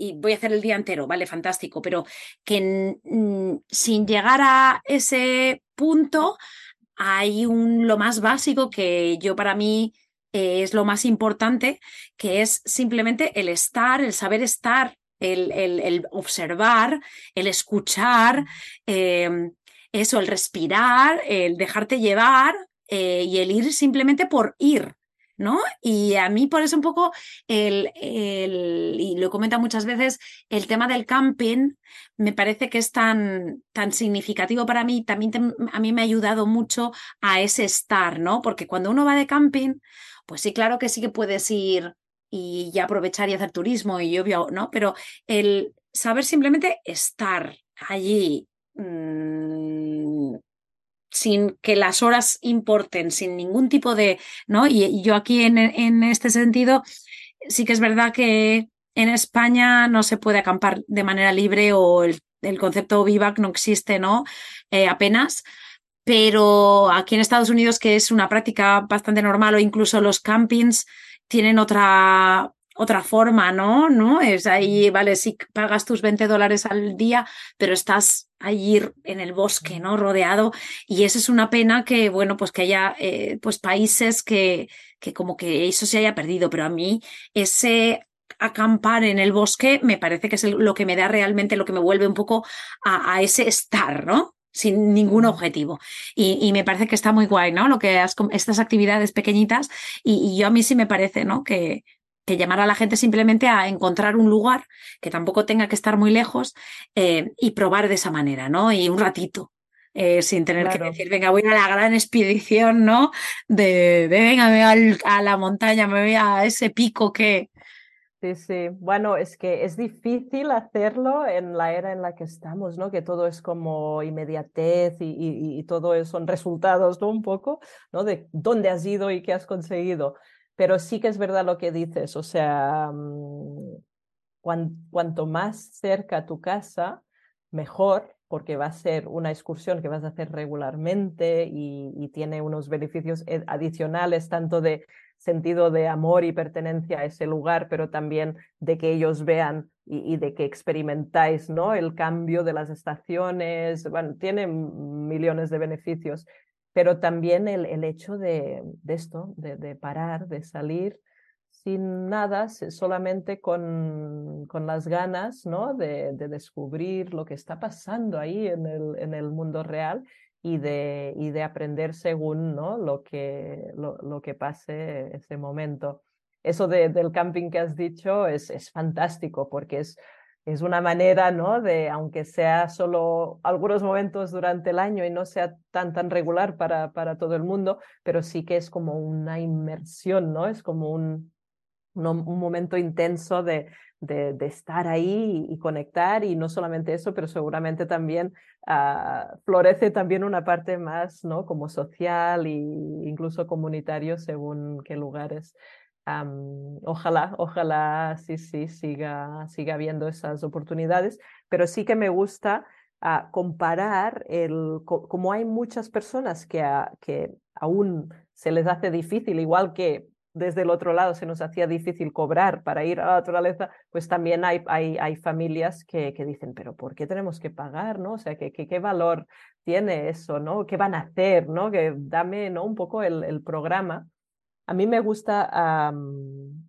y voy a hacer el día entero, vale, fantástico, pero que sin llegar a ese punto hay un lo más básico que yo para mí eh, es lo más importante, que es simplemente el estar, el saber estar, el, el, el observar, el escuchar, eh, eso, el respirar, el dejarte llevar eh, y el ir simplemente por ir. ¿No? Y a mí por eso un poco, el, el, y lo comenta muchas veces, el tema del camping me parece que es tan, tan significativo para mí, también a mí me ha ayudado mucho a ese estar, ¿no? Porque cuando uno va de camping, pues sí, claro que sí que puedes ir y ya aprovechar y hacer turismo y obvio, ¿no? Pero el saber simplemente estar allí, mmm, sin que las horas importen, sin ningún tipo de, ¿no? Y, yo aquí en, en, este sentido, sí que es verdad que en España no se puede acampar de manera libre o el el concepto vivac no existe, ¿no? Eh, apenas. Pero aquí en Estados Unidos, que es una práctica bastante normal, o incluso los campings tienen otra, otra forma, ¿no? ¿no? Es ahí, vale, sí pagas tus 20 dólares al día, pero estás allí en el bosque, ¿no? Rodeado. Y eso es una pena que, bueno, pues que haya eh, pues países que, que como que eso se haya perdido, pero a mí ese acampar en el bosque me parece que es lo que me da realmente, lo que me vuelve un poco a, ese estar, ¿no? sin ningún objetivo. Y, me parece que está muy guay, ¿no? Lo que has, estas actividades pequeñitas y, y, yo a mí sí me parece, ¿no? Que, que llamar a la gente simplemente a encontrar un lugar que tampoco tenga que estar muy lejos eh, y probar de esa manera, ¿no? Y un ratito. Eh, sin tener que decir, venga, voy a la gran expedición, ¿no? De, venga, me voy a la montaña, me voy a ese pico que... Sí, sí. Bueno, es que es difícil hacerlo en la era en la que estamos, ¿no? Que todo es como inmediatez y, y, y todo son resultados, ¿no? Un poco, ¿no? De dónde has ido y qué has conseguido pero sí que es verdad lo que dices, o sea, mm, cuanto más cerca tu casa, mejor, porque va a ser una excursión que vas a hacer regularmente y, tiene unos beneficios adicionales, tanto de sentido de amor y pertenencia a ese lugar, pero también de que ellos vean y, y, de que experimentáis ¿no? el cambio de las estaciones. Bueno, tiene millones de beneficios pero también el, el hecho de, de esto, de, de, parar, de salir sin nada, solamente con, con las ganas ¿no? de, de, descubrir lo que está pasando ahí en el, en el mundo real y de, y de aprender según ¿no? lo, que, lo, lo que pase ese momento. Eso del camping que has dicho es, es fantástico porque es es una manera, ¿no? De, aunque sea solo algunos momentos durante el año y no sea tan, tan regular para, para todo el mundo, pero sí que es como una inmersión, ¿no? Es como un, un, momento intenso de, de, estar ahí y, conectar y no solamente eso, pero seguramente también uh, florece también una parte más, ¿no? Como social e incluso comunitario según qué lugares ojalá, ojalá sí, sí, siga, siga habiendo esas oportunidades, pero sí que me gusta uh, comparar el, como hay muchas personas que, que aún se les hace difícil, igual que desde el otro lado se nos hacía difícil cobrar para ir a la naturaleza, pues también hay, hay, hay familias que, que, dicen, pero ¿por qué tenemos que pagar? ¿no? O sea, ¿qué, qué, qué valor tiene eso? ¿no? ¿Qué van a hacer? ¿no? Que dame ¿no? un poco el, el programa a mí me gusta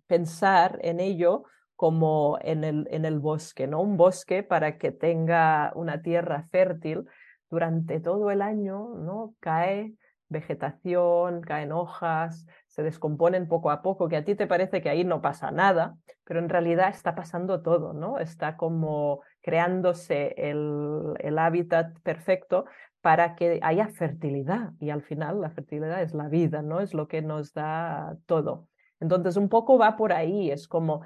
pensar en ello como en el, bosque, ¿no? Un bosque para que tenga una tierra fértil durante todo el año, ¿no? Cae vegetación, caen hojas, se descomponen poco a poco, que a ti te parece que ahí no pasa nada, pero en realidad está pasando todo, ¿no? Está como creándose el hábitat perfecto para que haya fertilidad y al final la fertilidad es la vida, ¿no? Es lo que nos da todo. Entonces un poco va por ahí, es como,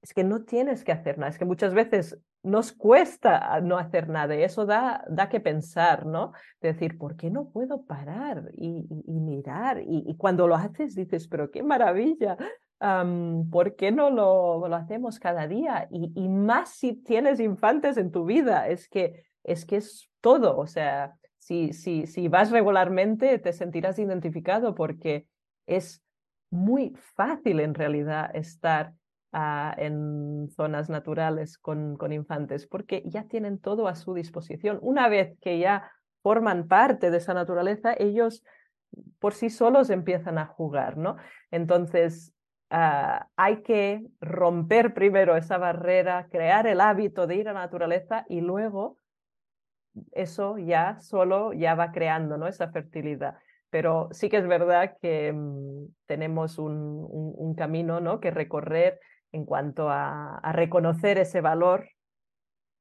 es que no tienes que hacer nada, es que muchas veces nos cuesta no hacer nada y eso da, da que pensar, ¿no? De decir, ¿por qué no puedo parar y, mirar? Y, cuando lo haces dices, pero qué maravilla, ¿por qué no lo, lo hacemos cada día? Y, más si tienes infantes en tu vida, es que es, que es todo, o sea, si, si, si vas regularmente te sentirás identificado porque es muy fácil en realidad estar uh, en zonas naturales con, con infantes porque ya tienen todo a su disposición. Una vez que ya forman parte de esa naturaleza, ellos por sí solos empiezan a jugar, ¿no? Entonces, uh, hay que romper primero esa barrera, crear el hábito de ir a la naturaleza y luego eso ya solo ya va creando ¿no? esa fertilidad. Pero sí que es verdad que mm, tenemos un, un, camino ¿no? que recorrer en cuanto a, reconocer ese valor.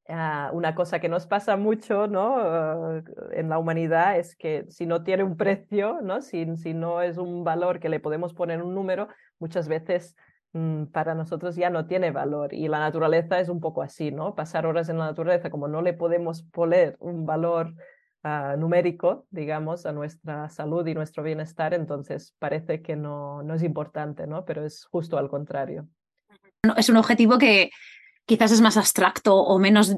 Uh, una cosa que nos pasa mucho ¿no? Uh, en la humanidad es que si no tiene un precio, ¿no? Si, si no es un valor que le podemos poner un número, muchas veces para nosotros ya no tiene valor y la naturaleza es un poco así, ¿no? Pasar horas en la naturaleza, como no le podemos poner un valor uh, numérico, digamos, a nuestra salud y nuestro bienestar, entonces parece que no, no es importante, ¿no? Pero es justo al contrario. Es un objetivo que quizás es más abstracto o menos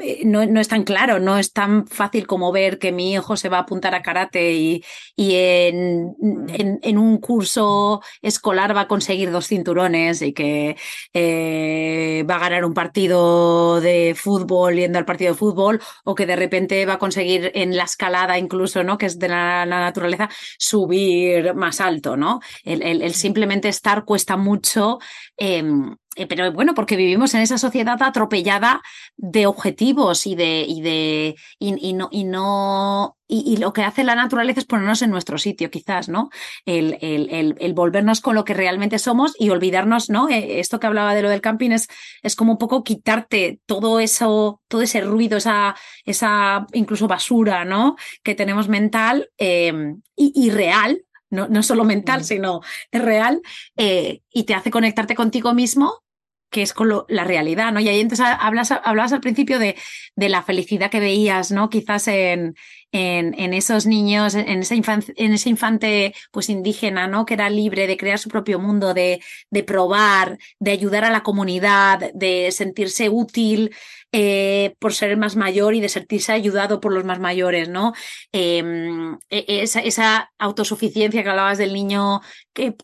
eh, no, no, es tan claro, no es tan fácil como ver que mi hijo se va a apuntar a karate y, y en, mm. en, en, un curso escolar va a conseguir dos cinturones y que eh, va a ganar un partido de fútbol yendo al partido de fútbol o que de repente va a conseguir en la escalada incluso, ¿no? Que es de la, la naturaleza, subir más alto, ¿no? El, el, el simplemente estar cuesta mucho. Eh, pero bueno, porque vivimos en esa sociedad atropellada de objetivos y de, y de, y, y no, y no, y, lo que hace la naturaleza es ponernos en nuestro sitio, quizás, ¿no? El, el, el, el, volvernos con lo que realmente somos y olvidarnos, ¿no? Eh, esto que hablaba de lo del camping es, es como un poco quitarte todo eso, todo ese ruido, esa, esa incluso basura, ¿no? Que tenemos mental eh, y, y real, no, no, solo mental, mm. sino real, eh, y te hace conectarte contigo mismo que es con la realidad, ¿no? Y ahí entonces hablas, hablabas al principio de, la felicidad que veías, ¿no? Quizás en, esos niños, en, esa infante, ese infante pues indígena, ¿no? Que era libre de crear su propio mundo, de, probar, de ayudar a la comunidad, de sentirse útil eh, por ser el más mayor y de sentirse ayudado por los más mayores, ¿no? Eh, esa, esa, autosuficiencia que hablabas del niño que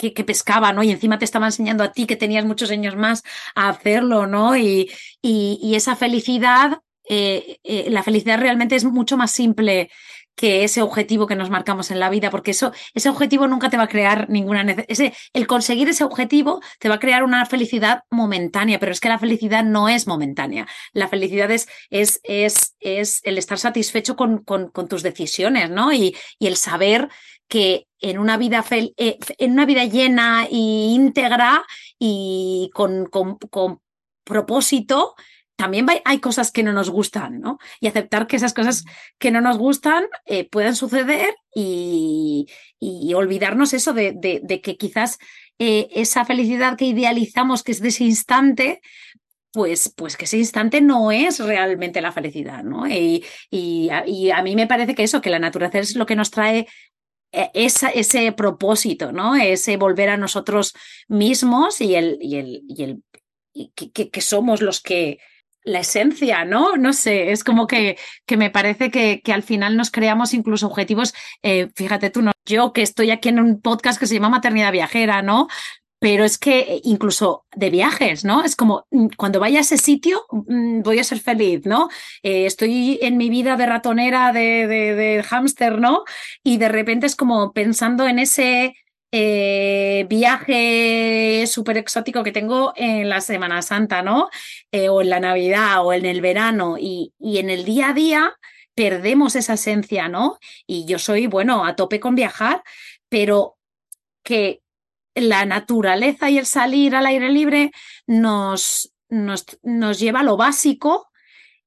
que, que, pescaba, ¿no? Y encima te estaba enseñando a ti que tenías muchos años más a hacerlo, ¿no? Y, y, esa felicidad, eh, eh, la felicidad realmente es mucho más simple que ese objetivo que nos marcamos en la vida, porque eso, ese objetivo nunca te va a crear ninguna necesidad. El conseguir ese objetivo te va a crear una felicidad momentánea, pero es que la felicidad no es momentánea. La felicidad es, es, es, es el estar satisfecho con, con, con tus decisiones, ¿no? Y, y el saber que en una vida, eh, en una vida llena e íntegra y con, con, con propósito, también hay cosas que no nos gustan, ¿no? Y aceptar que esas cosas que no nos gustan eh, puedan suceder y, y, olvidarnos eso de, de, que quizás eh, esa felicidad que idealizamos, que es de ese instante, pues, pues que ese instante no es realmente la felicidad, ¿no? Y, y, y, a mí me parece que eso, que la naturaleza es lo que nos trae esa, ese propósito, ¿no? Ese volver a nosotros mismos y el, y el, y el que, que, somos los que la esencia, ¿no? No sé, es como que, que me parece que, que al final nos creamos incluso objetivos, eh, fíjate tú, no, yo que estoy aquí en un podcast que se llama Maternidad Viajera, ¿no? Pero es que eh, incluso de viajes, ¿no? Es como mm, cuando vaya a ese sitio mm, voy a ser feliz, ¿no? Eh, estoy en mi vida de ratonera, de, hámster, ¿no? Y de repente es como pensando en ese eh, viaje súper exótico que tengo en la Semana Santa, ¿no? O en la Navidad o en el verano y, y en el día a día perdemos esa esencia, ¿no? Y yo soy, bueno, a tope con viajar, pero que la naturaleza y el salir al aire libre nos, nos, nos lleva a lo básico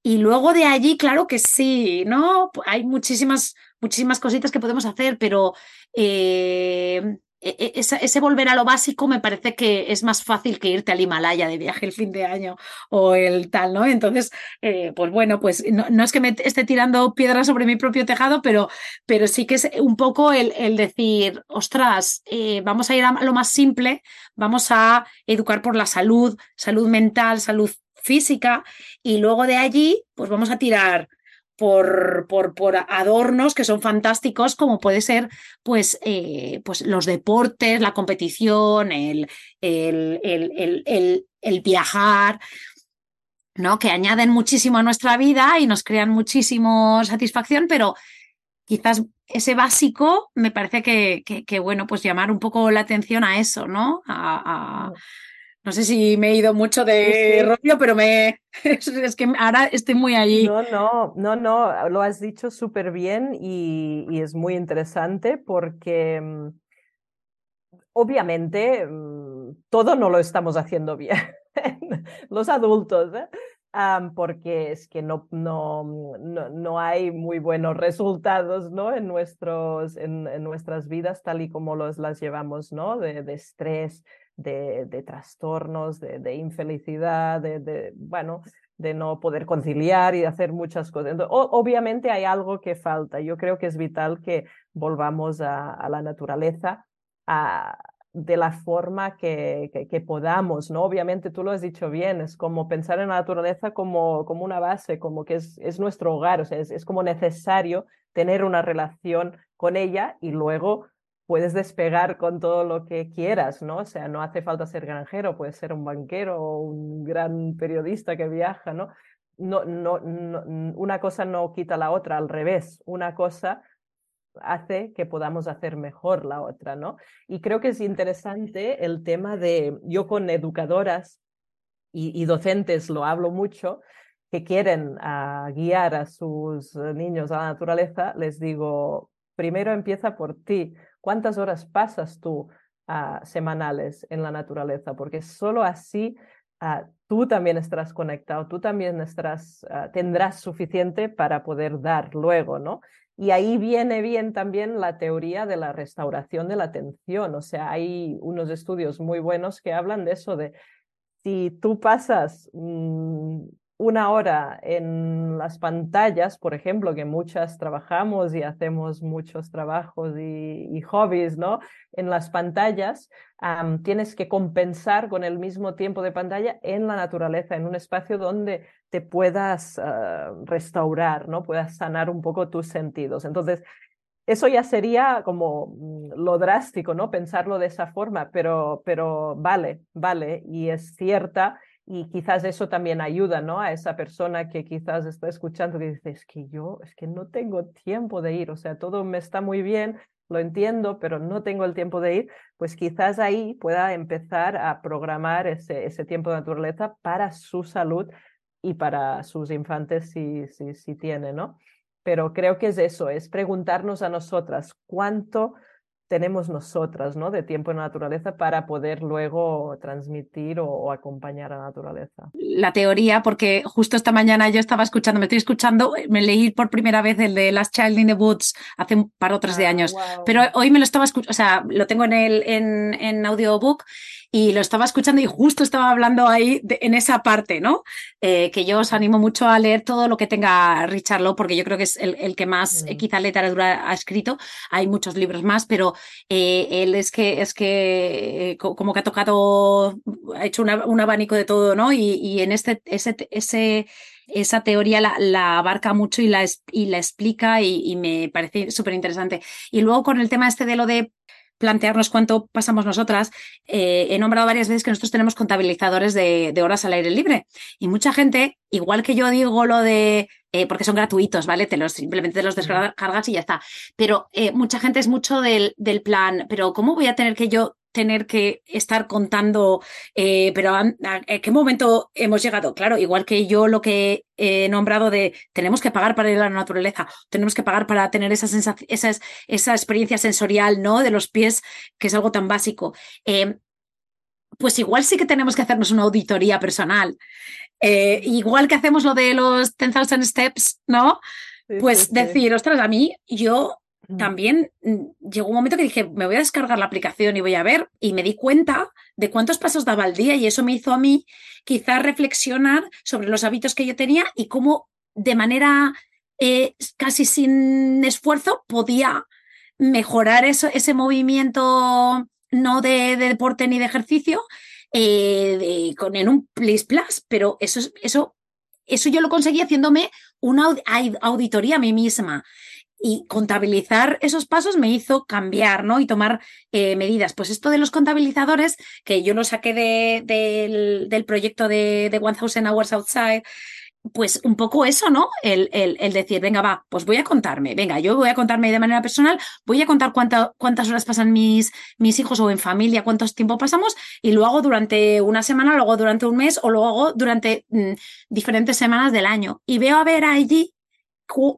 y luego de allí, claro que sí, ¿no? Hay muchísimas, muchísimas cositas que podemos hacer, pero eh, ese, ese, volver a lo básico me parece que es más fácil que irte al Himalaya de viaje el fin de año o el tal, ¿no? Entonces, eh, pues bueno, pues no, es que me esté tirando piedras sobre mi propio tejado, pero, pero sí que es un poco el, el decir, ostras, eh, vamos a ir a lo más simple, vamos a educar por la salud, salud mental, salud física, y luego de allí, pues vamos a tirar por, por, por, adornos que son fantásticos, como puede ser pues, eh, pues los deportes, la competición, el, el, el, el, viajar. ¿no? que añaden muchísimo a nuestra vida y nos crean muchísimo satisfacción, pero quizás ese básico me parece que, que, bueno, pues llamar un poco la atención a eso, ¿no? A, no sé si me he ido mucho de sí. rollo, pero me es que ahora estoy muy allí. No, no, no, no, lo has dicho súper bien y, y, es muy interesante porque mm, obviamente mm, todo no lo estamos haciendo bien, los adultos, ¿eh? Um, porque es que no, no, no, no, hay muy buenos resultados ¿no? en, nuestros, en, en, nuestras vidas tal y como los las llevamos, ¿no? de, de estrés, de, de trastornos, de, infelicidad, de, bueno, de no poder conciliar y hacer muchas cosas. Obviamente hay algo que falta. Yo creo que es vital que volvamos a, la naturaleza, a, de la forma que, podamos, ¿no? Obviamente tú lo has dicho bien, es como pensar en la naturaleza como, como una base, como que es, es nuestro hogar, o es, es como necesario tener una relación con ella y luego puedes despegar con todo lo que quieras, ¿no? O sea, no hace falta ser granjero, puedes ser un banquero o un gran periodista que viaja, ¿no? No, no, no, una cosa no quita la otra, al revés, una cosa hace que podamos hacer mejor la otra, ¿no? Y creo que es interesante el tema de, yo con educadoras y, docentes lo hablo mucho, que quieren ah, guiar a sus niños a la naturaleza, les digo, primero empieza por ti. ¿Cuántas horas pasas tú ah, semanales en la naturaleza? Porque solo así ah, tú también estarás conectado, tú también estarás, tendrás suficiente para poder dar luego, ¿no? Y ahí viene bien también la teoría de la restauración de la atención. O sea, hay unos estudios muy buenos que hablan de eso, de si tú pasas mm, una hora en las pantallas, por ejemplo, que muchas trabajamos y hacemos muchos trabajos y, hobbies, ¿no? En las pantallas, tienes que compensar con el mismo tiempo de pantalla en la naturaleza, en un espacio donde te puedas ah, restaurar, ¿no? Puedas sanar un poco tus sentidos. Entonces, eso ya sería como mm, lo drástico, ¿no? Pensarlo de esa forma, pero, pero vale, vale, y es cierta y quizás eso también ayuda, ¿no? A esa persona que quizás está escuchando que dice, es que yo, es que no tengo tiempo de ir, o sea, todo me está muy bien, lo entiendo, pero no tengo el tiempo de ir, pues quizás ahí pueda empezar a programar ese, ese tiempo de naturaleza para su salud y para sus infantes si, si, si tiene, ¿no? Pero creo que es eso, es preguntarnos a nosotras cuánto tenemos nosotras, ¿no? De tiempo en la naturaleza para poder luego transmitir o, acompañar a la naturaleza. La teoría, porque justo esta mañana yo estaba escuchando, me estoy escuchando, me leí por primera vez el de Last Child in the Woods hace un par o tres de ah, años, pero hoy me lo estaba escuchando, o sea, lo tengo en el en, en audiobook y lo estaba escuchando y justo estaba hablando ahí en esa parte, ¿no? Eh, que yo os animo mucho a leer todo lo que tenga Richard Lowe, porque yo creo que es el, que más mm. quizá literatura ha escrito. Hay muchos libros más, pero eh, él es que, es que eh, como que ha tocado, ha hecho un abanico de todo, ¿no? Y, en este, ese, ese esa teoría la, abarca mucho y la, y la explica y, y me parece súper interesante. Y luego con el tema este de lo de plantearnos cuánto pasamos nosotras, eh, he nombrado varias veces que nosotros tenemos contabilizadores de, horas al aire libre. Y mucha gente, igual que yo digo lo de, eh, porque son gratuitos, ¿vale? Te los, simplemente te los descargas y ya está. Pero eh, mucha gente es mucho del, del plan, pero ¿cómo voy a tener que yo tener que estar contando, eh, pero ¿a, qué momento hemos llegado? Claro, igual que yo lo que he nombrado de tenemos que pagar para ir a la naturaleza, tenemos que pagar para tener esa, esa experiencia sensorial, ¿no? De los pies, que es algo tan básico. Eh, pues igual sí que tenemos que hacernos una auditoría personal. Eh, igual que hacemos lo de los 10,000 steps, ¿no? pues decir, ostras, a mí yo también mm, llegó un momento que dije, me voy a descargar la aplicación y voy a ver, y me di cuenta de cuántos pasos daba al día y eso me hizo a mí quizás reflexionar sobre los hábitos que yo tenía y cómo de manera eh, casi sin esfuerzo podía mejorar eso, ese movimiento no de, deporte ni de ejercicio eh, con, en un Place Plus, pero eso, eso, eso yo lo conseguí haciéndome una auditoría a mí misma y contabilizar esos pasos me hizo cambiar, ¿no? Y tomar eh, medidas. Pues esto de los contabilizadores, que yo lo saqué de, del, proyecto de, de 1000 Hours Outside, pues un poco eso, ¿no? El, el, decir, venga, va, pues voy a contarme, venga, yo voy a contarme de manera personal, voy a contar cuántas horas pasan mis, mis hijos o en familia, cuántos tiempo pasamos, y lo hago durante una semana, lo hago durante un mes o lo hago durante mm, diferentes semanas del año. Y veo a ver allí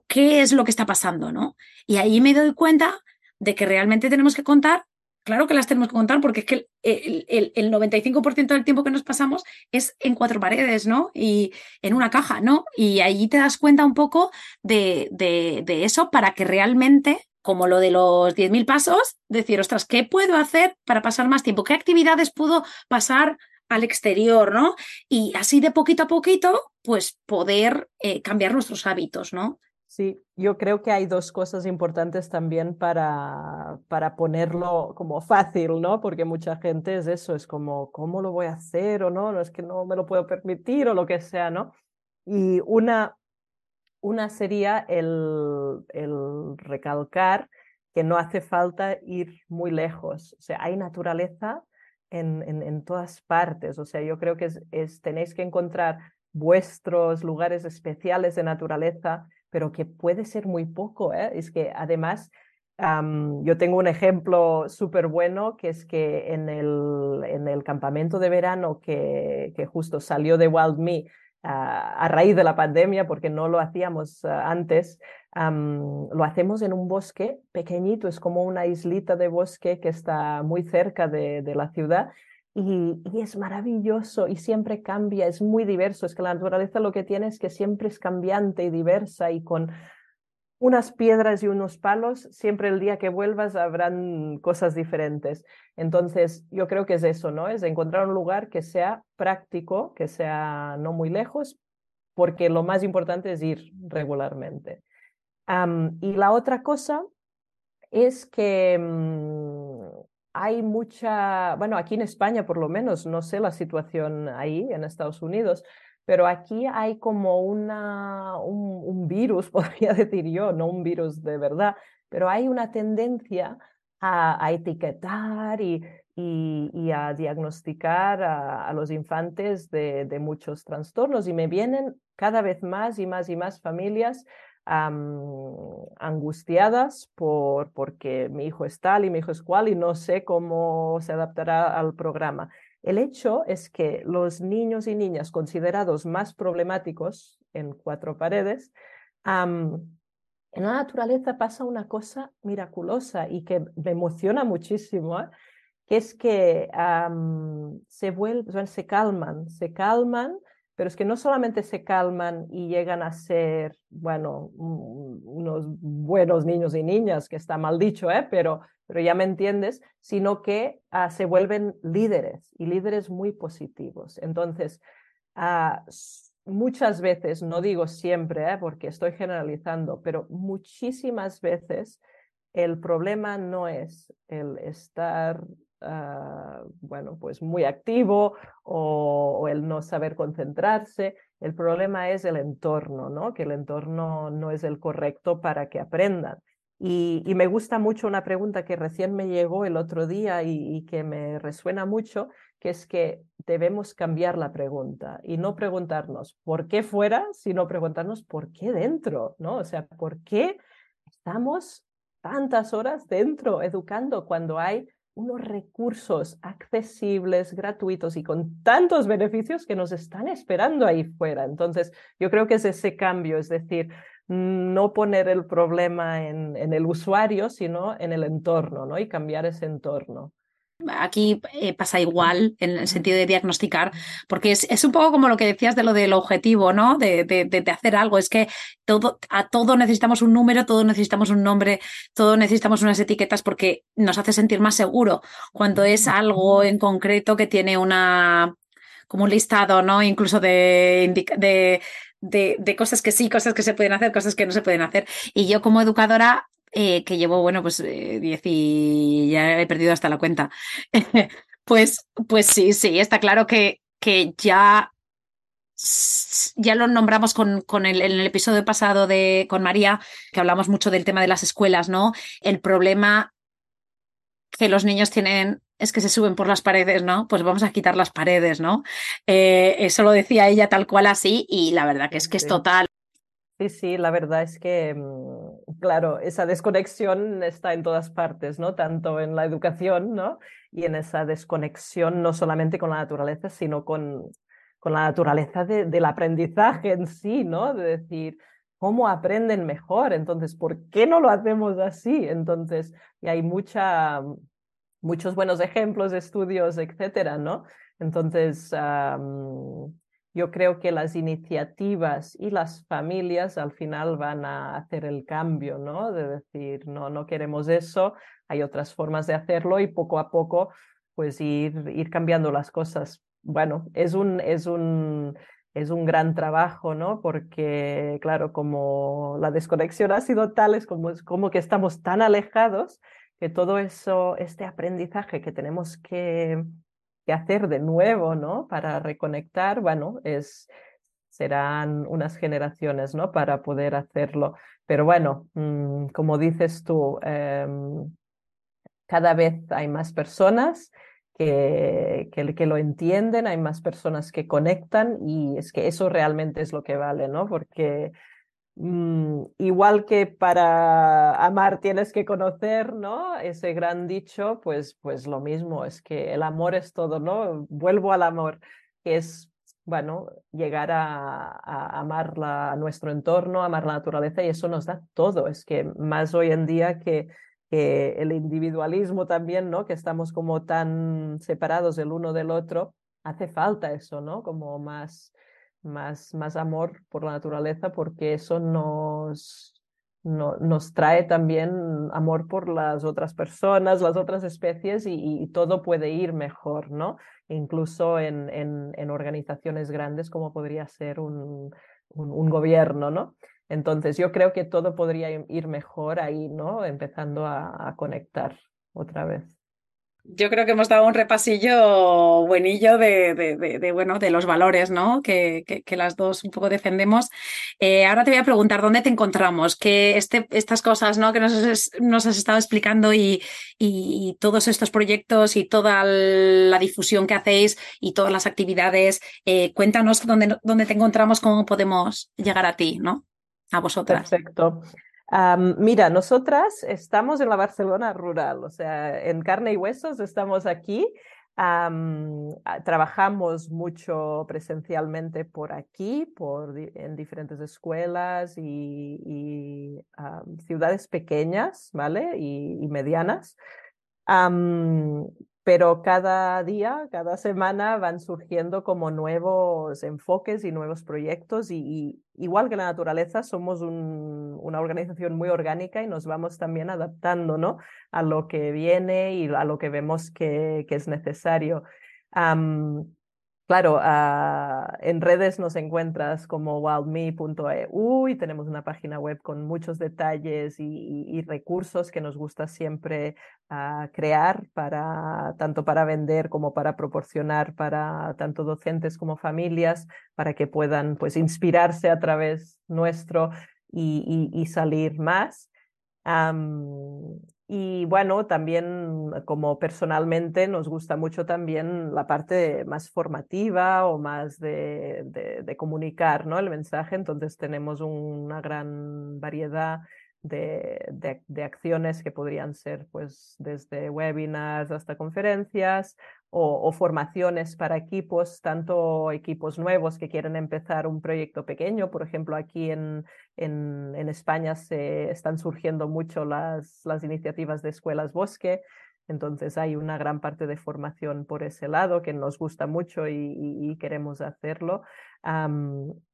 qué es lo que está pasando, ¿no? Y ahí me doy cuenta de que realmente tenemos que contar, claro que las tenemos que contar porque es que el, el, 95% del tiempo que nos pasamos es en cuatro paredes, ¿no? Y en una caja, ¿no? Y ahí te das cuenta un poco de, de, de eso para que realmente como lo de los 10.000 pasos, decir, ostras, ¿qué puedo hacer para pasar más tiempo? ¿Qué actividades puedo pasar al exterior, ¿no? Y así de poquito a poquito, pues poder eh, cambiar nuestros hábitos, ¿no? Sí, yo creo que hay dos cosas importantes también para, para ponerlo como fácil, ¿no? Porque mucha gente es eso, es como, ¿cómo lo voy a hacer o no? No es que no me lo puedo permitir o lo que sea, ¿no? Y una, una sería el, el recalcar que no hace falta ir muy lejos. O sea, hay naturaleza en, todas partes. O sea, yo creo que es, es, tenéis que encontrar vuestros lugares especiales de naturaleza pero que puede ser muy poco. ¿eh? Es que además yo tengo un ejemplo súper bueno, que es que en el, en el campamento de verano que, que justo salió de Wild Me a raíz de la pandemia, porque no lo hacíamos ah, antes, lo hacemos en un bosque pequeñito, es como una islita de bosque que está muy cerca de, de la ciudad y, es maravilloso y siempre cambia, es muy diverso. Es que la naturaleza lo que tiene es que siempre es cambiante y diversa y con unas piedras y unos palos, siempre el día que vuelvas habrán cosas diferentes. Entonces, yo creo que es eso, ¿no? Es encontrar un lugar que sea práctico, que sea no muy lejos, porque lo más importante es ir regularmente. y la otra cosa es que mm, hay mucha, bueno, aquí en España por lo menos, no sé la situación ahí en Estados Unidos, pero aquí hay como una, un, virus, podría decir yo, no un virus de verdad, pero hay una tendencia a, etiquetar y, y, a diagnosticar a, los infantes de, muchos trastornos y me vienen cada vez más y más y más familias angustiadas por porque mi hijo es tal y mi hijo es cual y no sé cómo se adaptará al programa. El hecho es que los niños y niñas considerados más problemáticos en cuatro paredes, en la naturaleza pasa una cosa miraculosa y que me emociona muchísimo, ¿eh? que es que se, vuelven, se calman, se calman pero es que no solamente se calman y llegan a ser, bueno, unos buenos niños y niñas, que está mal dicho, ¿eh? pero, pero ya me entiendes, sino que ah, se vuelven líderes y líderes muy positivos. Entonces, ah, muchas veces, no digo siempre, ¿eh? porque estoy generalizando, pero muchísimas veces el problema no es el estar Ah, bueno, pues muy activo o, el no saber concentrarse. El problema es el entorno, ¿no? Que el entorno no es el correcto para que aprendan. Y, me gusta mucho una pregunta que recién me llegó el otro día y, y, que me resuena mucho, que es que debemos cambiar la pregunta y no preguntarnos por qué fuera, sino preguntarnos por qué dentro, ¿no? O sea, ¿por qué estamos tantas horas dentro educando cuando hay unos recursos accesibles, gratuitos y con tantos beneficios que nos están esperando ahí fuera. Entonces, yo creo que es ese cambio, es decir, no poner el problema en, en el usuario, sino en el entorno, ¿no? Y cambiar ese entorno. Aquí eh, pasa igual en el sentido de diagnosticar, porque es, es, un poco como lo que decías de lo del objetivo, ¿no? De, de, de, hacer algo. Es que todo, a todo necesitamos un número, todo necesitamos un nombre, todo necesitamos unas etiquetas porque nos hace sentir más seguro cuando es algo en concreto que tiene una como un listado, ¿no? Incluso de, de, de, de, cosas que sí, cosas que se pueden hacer, cosas que no se pueden hacer. Y yo como educadora eh, que llevo, bueno, pues 10 eh, y ya he perdido hasta la cuenta. pues, pues sí, sí, está claro que, que ya ya lo nombramos con, con el, en el episodio pasado de con María, que hablamos mucho del tema de las escuelas, ¿no? El problema que los niños tienen es que se suben por las paredes, ¿no? Pues vamos a quitar las paredes, ¿no? Eh, eso lo decía ella tal cual así y la verdad que es que es total. Sí, sí, la verdad es que, mm, claro, esa desconexión está en todas partes, ¿no? Tanto en la educación, ¿no? Y en esa desconexión no solamente con la naturaleza, sino con, con la naturaleza del aprendizaje en sí, ¿no? De decir, ¿cómo aprenden mejor? Entonces, ¿por qué no lo hacemos así? Entonces, y hay mucha, muchos buenos ejemplos, estudios, etcétera, ¿no? Entonces, yo creo que las iniciativas y las familias al final van a hacer el cambio, ¿no? De decir, no, no queremos eso, hay otras formas de hacerlo y poco a poco, pues ir, ir cambiando las cosas. Bueno, es un, es un, es un gran trabajo, ¿no? Porque, claro, como la desconexión ha sido tal, es como, como que estamos tan alejados que todo eso, este aprendizaje que tenemos que, que hacer de nuevo, ¿no? Para reconectar, bueno, es, serán unas generaciones, ¿no? Para poder hacerlo. Pero bueno, mm, como dices tú, em, cada vez hay más personas que, que, lo entienden, hay más personas que conectan y es que eso realmente es lo que vale, ¿no? Porque mm, igual que para amar tienes que conocer, ¿no? Ese gran dicho, pues, pues lo mismo, es que el amor es todo, ¿no? Vuelvo al amor, que es, bueno, llegar a, amar la, a nuestro entorno, amar la naturaleza y eso nos da todo, es que más hoy en día que que el individualismo también, ¿no? Que estamos como tan separados el uno del otro, hace falta eso, ¿no? Como más, más, más amor por la naturaleza, porque eso nos, no, nos trae también amor por las otras personas, las otras especies y, todo puede ir mejor, ¿no? Incluso en, en, organizaciones grandes como podría ser un, un gobierno, ¿no? Entonces yo creo que todo podría ir mejor ahí, ¿no? Empezando a, conectar otra vez. Yo creo que hemos dado un repasillo buenillo de, bueno, de los valores ¿no? que, las dos un poco defendemos. Eh, ahora te voy a preguntar dónde te encontramos, que este, estas cosas ¿no? que nos has, estado explicando y, y, todos estos proyectos y toda la difusión que hacéis y todas las actividades, eh, cuéntanos dónde, dónde te encontramos, cómo podemos llegar a ti, ¿no? a vosotras. Perfecto. Mira, nosotras estamos en la Barcelona rural, o sea, en carne y huesos estamos aquí. trabajamos mucho presencialmente por aquí, por, en diferentes escuelas y, ciudades pequeñas, ¿vale? Y, medianas pero cada día, cada semana van surgiendo como nuevos enfoques y nuevos proyectos y, igual que la naturaleza somos una organización muy orgánica y nos vamos también adaptando ¿no? a lo que viene y a lo que vemos que, que es necesario. Claro, ah, en redes nos encuentras como wildme.eu y tenemos una página web con muchos detalles y, recursos que nos gusta siempre ah, crear para tanto para vender como para proporcionar para tanto docentes como familias para que puedan pues inspirarse a través nuestro y, salir más. Y bueno, también como personalmente nos gusta mucho también la parte más formativa o más de, de, comunicar ¿no? el mensaje. Entonces tenemos una gran variedad de, de, acciones que podrían ser pues desde webinars hasta conferencias o, formaciones para equipos, tanto equipos nuevos que quieren empezar un proyecto pequeño. Por ejemplo, aquí en, en, España se están surgiendo mucho las, las iniciativas de escuelas bosque. Entonces hay una gran parte de formación por ese lado que nos gusta mucho y, queremos hacerlo.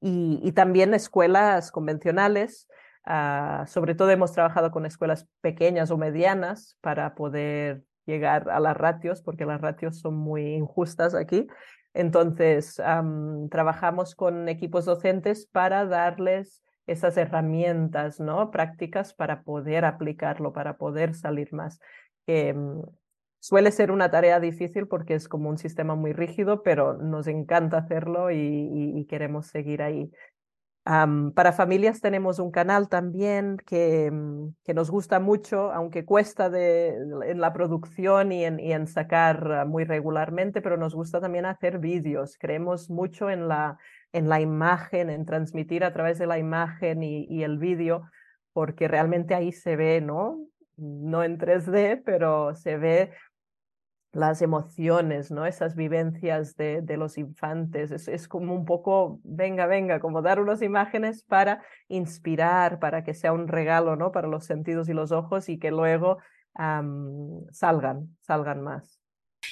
y, y, también escuelas convencionales Ah, sobre todo hemos trabajado con escuelas pequeñas o medianas para poder llegar a las ratios, porque las ratios son muy injustas aquí. Entonces, trabajamos con equipos docentes para darles esas herramientas ¿no? prácticas para poder aplicarlo, para poder salir más. Mm, suele ser una tarea difícil porque es como un sistema muy rígido, pero nos encanta hacerlo y queremos seguir ahí para familias tenemos un canal también que, mm, que, nos gusta mucho, aunque cuesta de, en la producción y en, y en, sacar muy regularmente, pero nos gusta también hacer vídeos. Creemos mucho en la, en la imagen, en transmitir a través de la imagen y, y el vídeo, porque realmente ahí se ve, ¿no? No en 3D, pero se ve las emociones, ¿no? Esas vivencias de, de los infantes. Es, es, como un poco, venga, venga, como dar unas imágenes para inspirar, para que sea un regalo, ¿no? Para los sentidos y los ojos y que luego salgan, salgan más.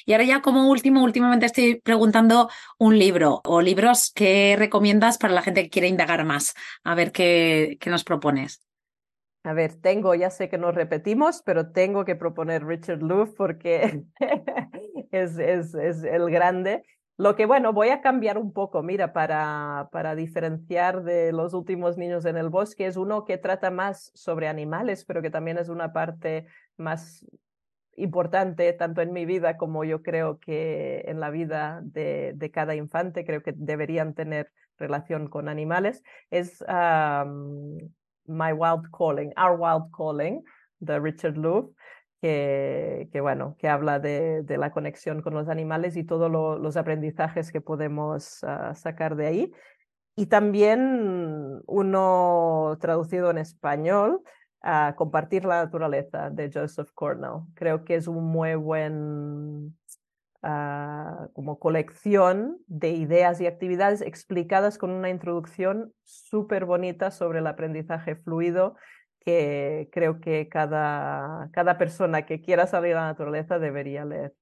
Y ahora ya como último, últimamente estoy preguntando un libro o libros que recomiendas para la gente que quiere indagar más. A ver qué, qué nos propones. A ver, tengo, ya sé que nos repetimos, pero tengo que proponer Richard Louv porque es, es, es, el grande. Lo que bueno, voy a cambiar un poco, mira, para, para diferenciar de los últimos niños en el bosque, es uno que trata más sobre animales, pero que también es una parte más importante tanto en mi vida como yo creo que en la vida de, de cada infante, creo que deberían tener relación con animales, es My Wild Calling, Our Wild Calling, de Richard Louv que, bueno, que habla de, la conexión con los animales y todos los aprendizajes que podemos ah, sacar de ahí. Y también uno traducido en español, a Compartir la naturaleza de Joseph Cornell. Creo que es un muy buen ah, como colección de ideas y actividades explicadas con una introducción súper bonita sobre el aprendizaje fluido que creo que cada, cada persona que quiera salir a la naturaleza debería leer.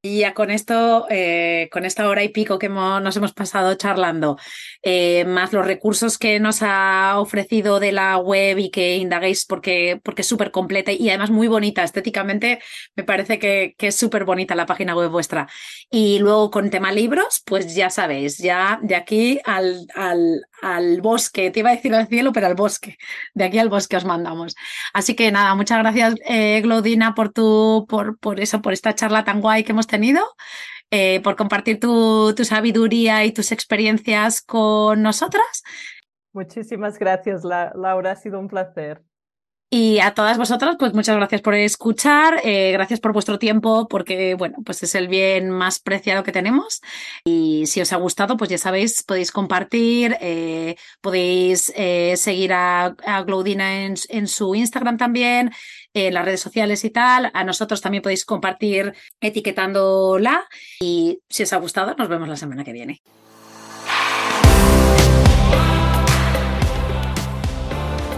Y ya con esto, eh, con esta hora y pico que nos hemos pasado charlando, eh, más los recursos que nos ha ofrecido de la web y que indaguéis porque, porque es súper completa y además muy bonita estéticamente, me parece que, que es súper bonita la página web vuestra. Y luego con tema libros, pues ya sabéis, ya de aquí al, al, al bosque, te iba a decir al cielo, pero al bosque, de aquí al bosque os mandamos. Así que nada, muchas gracias, eh, Glaudina, por, tu, por, por eso, por esta charla tan guay que hemos tenido, eh, por compartir tu, sabiduría y tus experiencias con nosotras. Muchísimas gracias, Laura, ha sido un placer. Y a todas vosotras, pues muchas gracias por escuchar, eh, gracias por vuestro tiempo, porque bueno, pues es el bien más preciado que tenemos. Y si os ha gustado, pues ya sabéis, podéis compartir, eh, podéis seguir a, a en, en, su Instagram también, en las redes sociales y tal. A nosotros también podéis compartir etiquetándola. Y si os ha gustado, nos vemos la semana que viene.